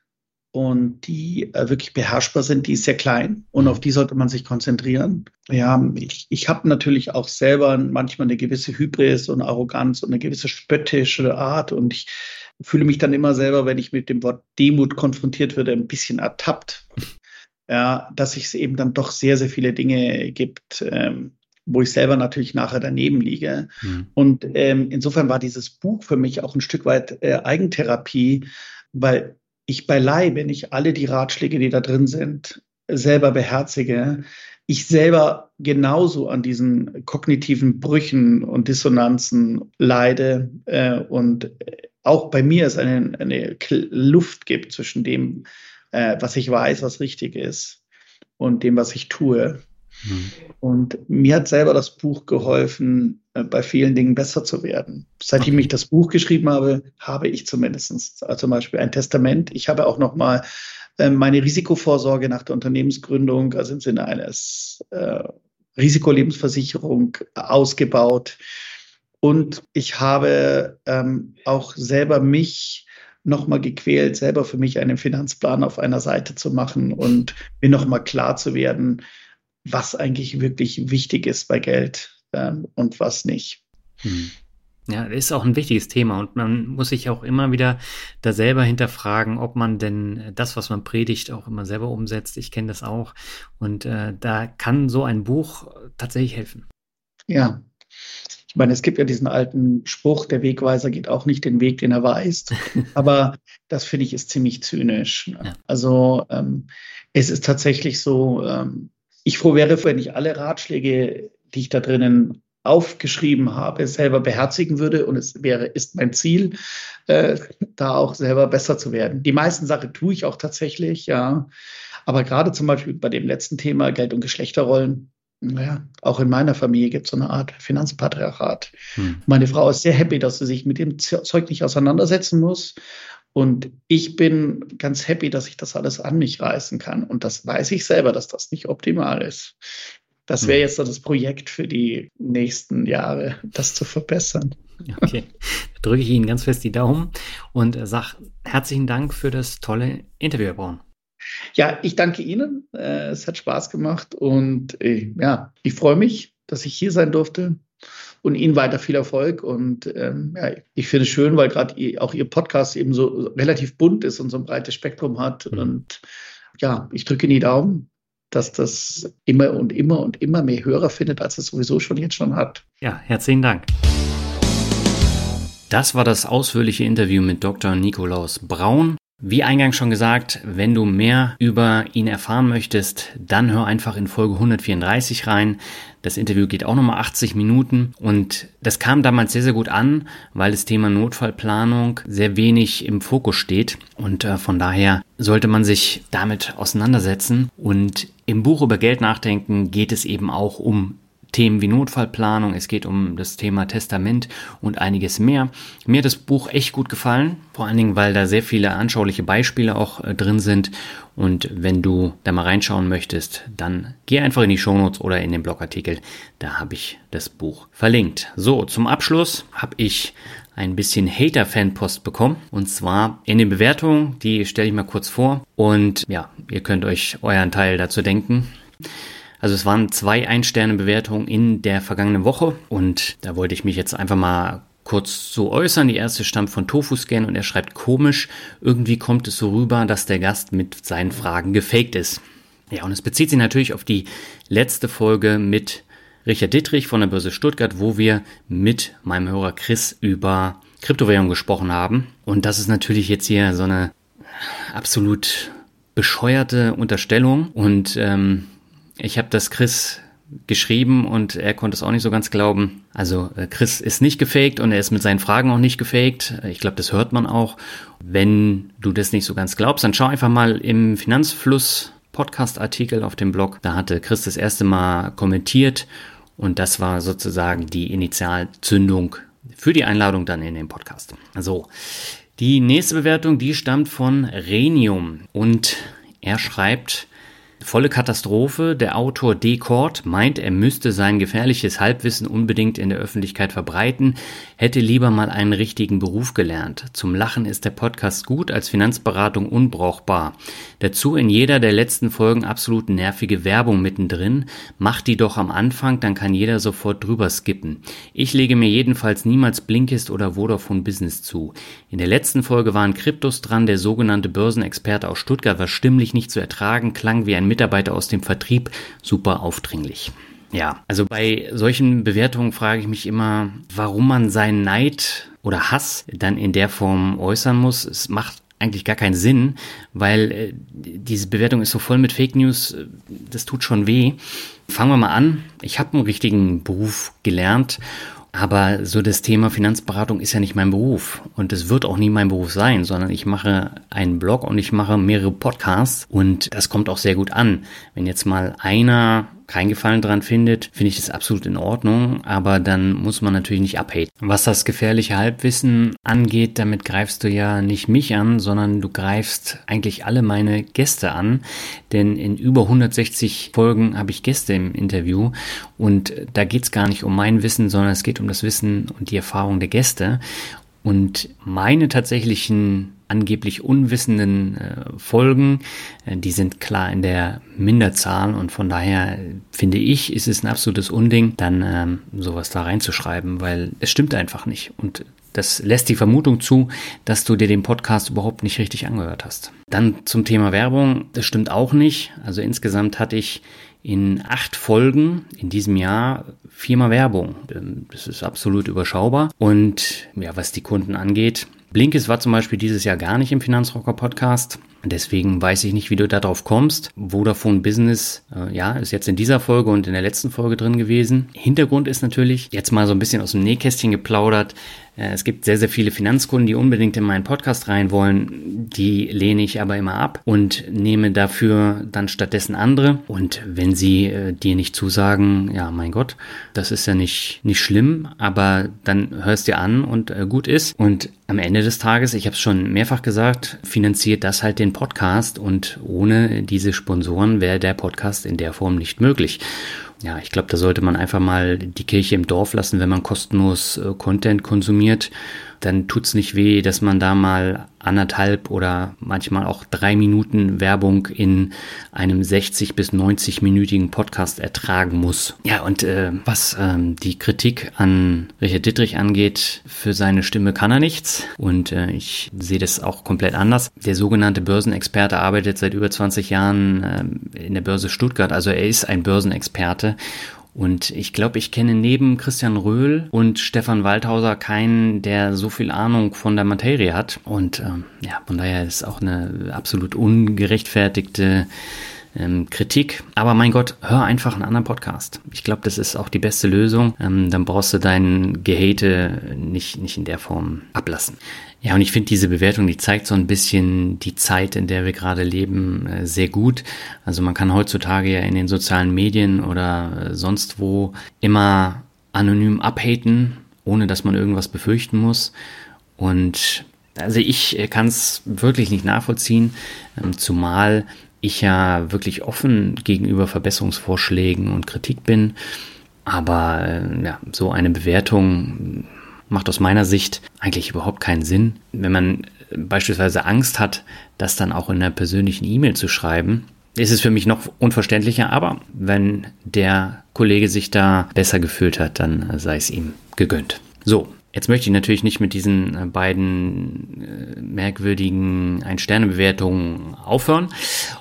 und die äh, wirklich beherrschbar sind, die ist sehr klein und auf die sollte man sich konzentrieren. Ja, ich, ich habe natürlich auch selber manchmal eine gewisse Hybris und Arroganz und eine gewisse spöttische Art und ich fühle mich dann immer selber, wenn ich mit dem Wort Demut konfrontiert werde, ein bisschen ertappt. Ja, dass es eben dann doch sehr, sehr viele Dinge gibt, ähm, wo ich selber natürlich nachher daneben liege. Mhm. Und ähm, insofern war dieses Buch für mich auch ein Stück weit äh, Eigentherapie, weil ich beileibe nicht alle die Ratschläge, die da drin sind, selber beherzige. Ich selber genauso an diesen kognitiven Brüchen und Dissonanzen leide äh, und auch bei mir es eine, eine Luft gibt zwischen dem, äh, was ich weiß, was richtig ist und dem, was ich tue. Mhm. Und mir hat selber das Buch geholfen, äh, bei vielen Dingen besser zu werden. Seitdem ich das Buch geschrieben habe, habe ich zumindest also zum Beispiel ein Testament. Ich habe auch noch mal äh, meine Risikovorsorge nach der Unternehmensgründung, also im Sinne eines äh, Risikolebensversicherung ausgebaut. Und ich habe ähm, auch selber mich nochmal gequält, selber für mich einen Finanzplan auf einer Seite zu machen und mir nochmal klar zu werden, was eigentlich wirklich wichtig ist bei Geld ähm, und was nicht. Hm. Ja, das ist auch ein wichtiges Thema und man muss sich auch immer wieder da selber hinterfragen, ob man denn das, was man predigt, auch immer selber umsetzt. Ich kenne das auch und äh, da kann so ein Buch tatsächlich helfen. Ja, ich meine, es gibt ja diesen alten Spruch, der Wegweiser geht auch nicht den Weg, den er weist. *laughs* Aber das finde ich ist ziemlich zynisch. Ja. Also ähm, es ist tatsächlich so, ähm, ich froh wäre, wenn ich alle Ratschläge, die ich da drinnen aufgeschrieben habe, selber beherzigen würde. Und es wäre, ist mein Ziel, äh, da auch selber besser zu werden. Die meisten Sachen tue ich auch tatsächlich, ja. Aber gerade zum Beispiel bei dem letzten Thema Geld- und Geschlechterrollen, ja, auch in meiner Familie gibt es so eine Art Finanzpatriarchat. Hm. Meine Frau ist sehr happy, dass sie sich mit dem Zeug nicht auseinandersetzen muss. Und ich bin ganz happy, dass ich das alles an mich reißen kann. Und das weiß ich selber, dass das nicht optimal ist. Das wäre hm. jetzt so das Projekt für die nächsten Jahre, das zu verbessern. Okay, da drücke ich Ihnen ganz fest die Daumen und sage herzlichen Dank für das tolle Interview, Herr Braun. Ja, ich danke Ihnen. Äh, es hat Spaß gemacht und äh, ja, ich freue mich, dass ich hier sein durfte und Ihnen weiter viel Erfolg. Und ähm, ja, ich finde es schön, weil gerade auch Ihr Podcast eben so relativ bunt ist und so ein breites Spektrum hat. Mhm. Und ja, ich drücke Ihnen die Daumen, dass das immer und immer und immer mehr Hörer findet, als es sowieso schon jetzt schon hat. Ja, herzlichen Dank. Das war das ausführliche Interview mit Dr. Nikolaus Braun. Wie eingangs schon gesagt, wenn du mehr über ihn erfahren möchtest, dann hör einfach in Folge 134 rein. Das Interview geht auch nochmal 80 Minuten. Und das kam damals sehr, sehr gut an, weil das Thema Notfallplanung sehr wenig im Fokus steht. Und äh, von daher sollte man sich damit auseinandersetzen. Und im Buch über Geld nachdenken geht es eben auch um Themen wie Notfallplanung, es geht um das Thema Testament und einiges mehr. Mir hat das Buch echt gut gefallen, vor allen Dingen, weil da sehr viele anschauliche Beispiele auch äh, drin sind. Und wenn du da mal reinschauen möchtest, dann geh einfach in die Shownotes oder in den Blogartikel. Da habe ich das Buch verlinkt. So, zum Abschluss habe ich ein bisschen Hater-Fanpost bekommen. Und zwar in den Bewertungen, die stelle ich mal kurz vor. Und ja, ihr könnt euch euren Teil dazu denken. Also es waren zwei Ein-Sterne-Bewertungen in der vergangenen Woche und da wollte ich mich jetzt einfach mal kurz zu äußern. Die erste stammt von Tofu-Scan und er schreibt komisch, irgendwie kommt es so rüber, dass der Gast mit seinen Fragen gefaked ist. Ja, und es bezieht sich natürlich auf die letzte Folge mit Richard Dittrich von der Börse Stuttgart, wo wir mit meinem Hörer Chris über Kryptowährung gesprochen haben. Und das ist natürlich jetzt hier so eine absolut bescheuerte Unterstellung und ähm, ich habe das Chris geschrieben und er konnte es auch nicht so ganz glauben. Also äh, Chris ist nicht gefaked und er ist mit seinen Fragen auch nicht gefaked. Ich glaube, das hört man auch. Wenn du das nicht so ganz glaubst, dann schau einfach mal im Finanzfluss Podcast-Artikel auf dem Blog. Da hatte Chris das erste Mal kommentiert und das war sozusagen die Initialzündung für die Einladung dann in den Podcast. So. Die nächste Bewertung, die stammt von Renium und er schreibt, Volle Katastrophe. Der Autor D. Kort meint, er müsste sein gefährliches Halbwissen unbedingt in der Öffentlichkeit verbreiten, hätte lieber mal einen richtigen Beruf gelernt. Zum Lachen ist der Podcast gut, als Finanzberatung unbrauchbar. Dazu in jeder der letzten Folgen absolut nervige Werbung mittendrin. Macht die doch am Anfang, dann kann jeder sofort drüber skippen. Ich lege mir jedenfalls niemals Blinkist oder Vodafone Business zu. In der letzten Folge waren Kryptos dran, der sogenannte Börsenexperte aus Stuttgart war stimmlich nicht zu ertragen, klang wie ein Mitarbeiter aus dem Vertrieb super aufdringlich. Ja, also bei solchen Bewertungen frage ich mich immer, warum man seinen Neid oder Hass dann in der Form äußern muss. Es macht eigentlich gar keinen Sinn, weil äh, diese Bewertung ist so voll mit Fake News, äh, das tut schon weh. Fangen wir mal an. Ich habe einen richtigen Beruf gelernt aber so das Thema Finanzberatung ist ja nicht mein Beruf und es wird auch nie mein Beruf sein, sondern ich mache einen Blog und ich mache mehrere Podcasts und das kommt auch sehr gut an. Wenn jetzt mal einer keinen Gefallen dran findet, finde ich das absolut in Ordnung, aber dann muss man natürlich nicht abhaten. Was das gefährliche Halbwissen angeht, damit greifst du ja nicht mich an, sondern du greifst eigentlich alle meine Gäste an, denn in über 160 Folgen habe ich Gäste im Interview und da geht es gar nicht um mein Wissen, sondern es geht um das Wissen und die Erfahrung der Gäste. Und meine tatsächlichen angeblich unwissenden äh, Folgen, äh, die sind klar in der Minderzahl und von daher finde ich, ist es ein absolutes Unding, dann ähm, sowas da reinzuschreiben, weil es stimmt einfach nicht und das lässt die Vermutung zu, dass du dir den Podcast überhaupt nicht richtig angehört hast. Dann zum Thema Werbung, das stimmt auch nicht. Also insgesamt hatte ich in acht Folgen in diesem Jahr viermal Werbung. Ähm, das ist absolut überschaubar. Und ja, was die Kunden angeht, Blinkes war zum Beispiel dieses Jahr gar nicht im Finanzrocker Podcast. Deswegen weiß ich nicht, wie du darauf kommst. Vodafone Business, äh, ja, ist jetzt in dieser Folge und in der letzten Folge drin gewesen. Hintergrund ist natürlich, jetzt mal so ein bisschen aus dem Nähkästchen geplaudert, es gibt sehr, sehr viele Finanzkunden, die unbedingt in meinen Podcast rein wollen. Die lehne ich aber immer ab und nehme dafür dann stattdessen andere. Und wenn sie äh, dir nicht zusagen, ja, mein Gott, das ist ja nicht, nicht schlimm, aber dann hörst dir an und äh, gut ist. Und am Ende des Tages, ich habe es schon mehrfach gesagt, finanziert das halt den Podcast und ohne diese Sponsoren wäre der Podcast in der Form nicht möglich ja, ich glaube, da sollte man einfach mal die Kirche im Dorf lassen, wenn man kostenlos äh, Content konsumiert dann tut's nicht weh, dass man da mal anderthalb oder manchmal auch drei Minuten Werbung in einem 60 bis 90-minütigen Podcast ertragen muss. Ja, und äh, was ähm, die Kritik an Richard Dittrich angeht, für seine Stimme kann er nichts und äh, ich sehe das auch komplett anders. Der sogenannte Börsenexperte arbeitet seit über 20 Jahren äh, in der Börse Stuttgart, also er ist ein Börsenexperte und ich glaube, ich kenne neben Christian Röhl und Stefan Waldhauser keinen, der so viel Ahnung von der Materie hat. Und ähm, ja, von daher ist auch eine absolut ungerechtfertigte ähm, Kritik. Aber mein Gott, hör einfach einen anderen Podcast. Ich glaube, das ist auch die beste Lösung. Ähm, dann brauchst du dein Gehate nicht, nicht in der Form ablassen. Ja, und ich finde diese Bewertung, die zeigt so ein bisschen die Zeit, in der wir gerade leben, äh, sehr gut. Also man kann heutzutage ja in den sozialen Medien oder äh, sonst wo immer anonym abhaten, ohne dass man irgendwas befürchten muss. Und also ich äh, kann es wirklich nicht nachvollziehen, ähm, zumal ich ja wirklich offen gegenüber Verbesserungsvorschlägen und Kritik bin. Aber ja, so eine Bewertung macht aus meiner Sicht eigentlich überhaupt keinen Sinn. Wenn man beispielsweise Angst hat, das dann auch in einer persönlichen E-Mail zu schreiben, ist es für mich noch unverständlicher, aber wenn der Kollege sich da besser gefühlt hat, dann sei es ihm gegönnt. So, Jetzt möchte ich natürlich nicht mit diesen beiden äh, merkwürdigen Ein-Sterne-Bewertungen aufhören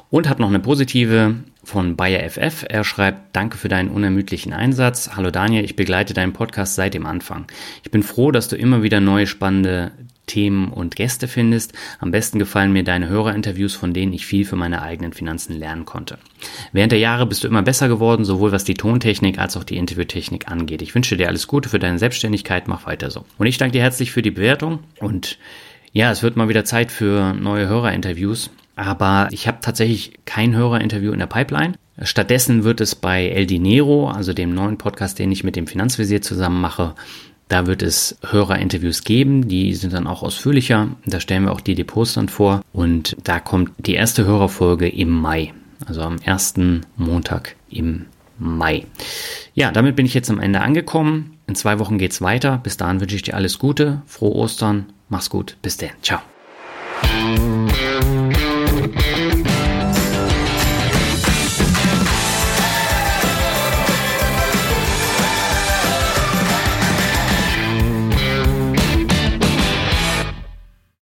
und habe noch eine positive von Bayer FF. Er schreibt, danke für deinen unermüdlichen Einsatz. Hallo Daniel, ich begleite deinen Podcast seit dem Anfang. Ich bin froh, dass du immer wieder neue spannende Themen und Gäste findest. Am besten gefallen mir deine Hörerinterviews, von denen ich viel für meine eigenen Finanzen lernen konnte. Während der Jahre bist du immer besser geworden, sowohl was die Tontechnik als auch die Interviewtechnik angeht. Ich wünsche dir alles Gute für deine Selbstständigkeit, mach weiter so. Und ich danke dir herzlich für die Bewertung und ja, es wird mal wieder Zeit für neue Hörerinterviews. aber ich habe tatsächlich kein Hörerinterview in der Pipeline. Stattdessen wird es bei El Dinero, also dem neuen Podcast, den ich mit dem Finanzvisier zusammen mache, da wird es Hörerinterviews geben, die sind dann auch ausführlicher. Da stellen wir auch die Depots dann vor. Und da kommt die erste Hörerfolge im Mai, also am ersten Montag im Mai. Ja, damit bin ich jetzt am Ende angekommen. In zwei Wochen geht's weiter. Bis dahin wünsche ich dir alles Gute, frohe Ostern, mach's gut, bis dann, ciao.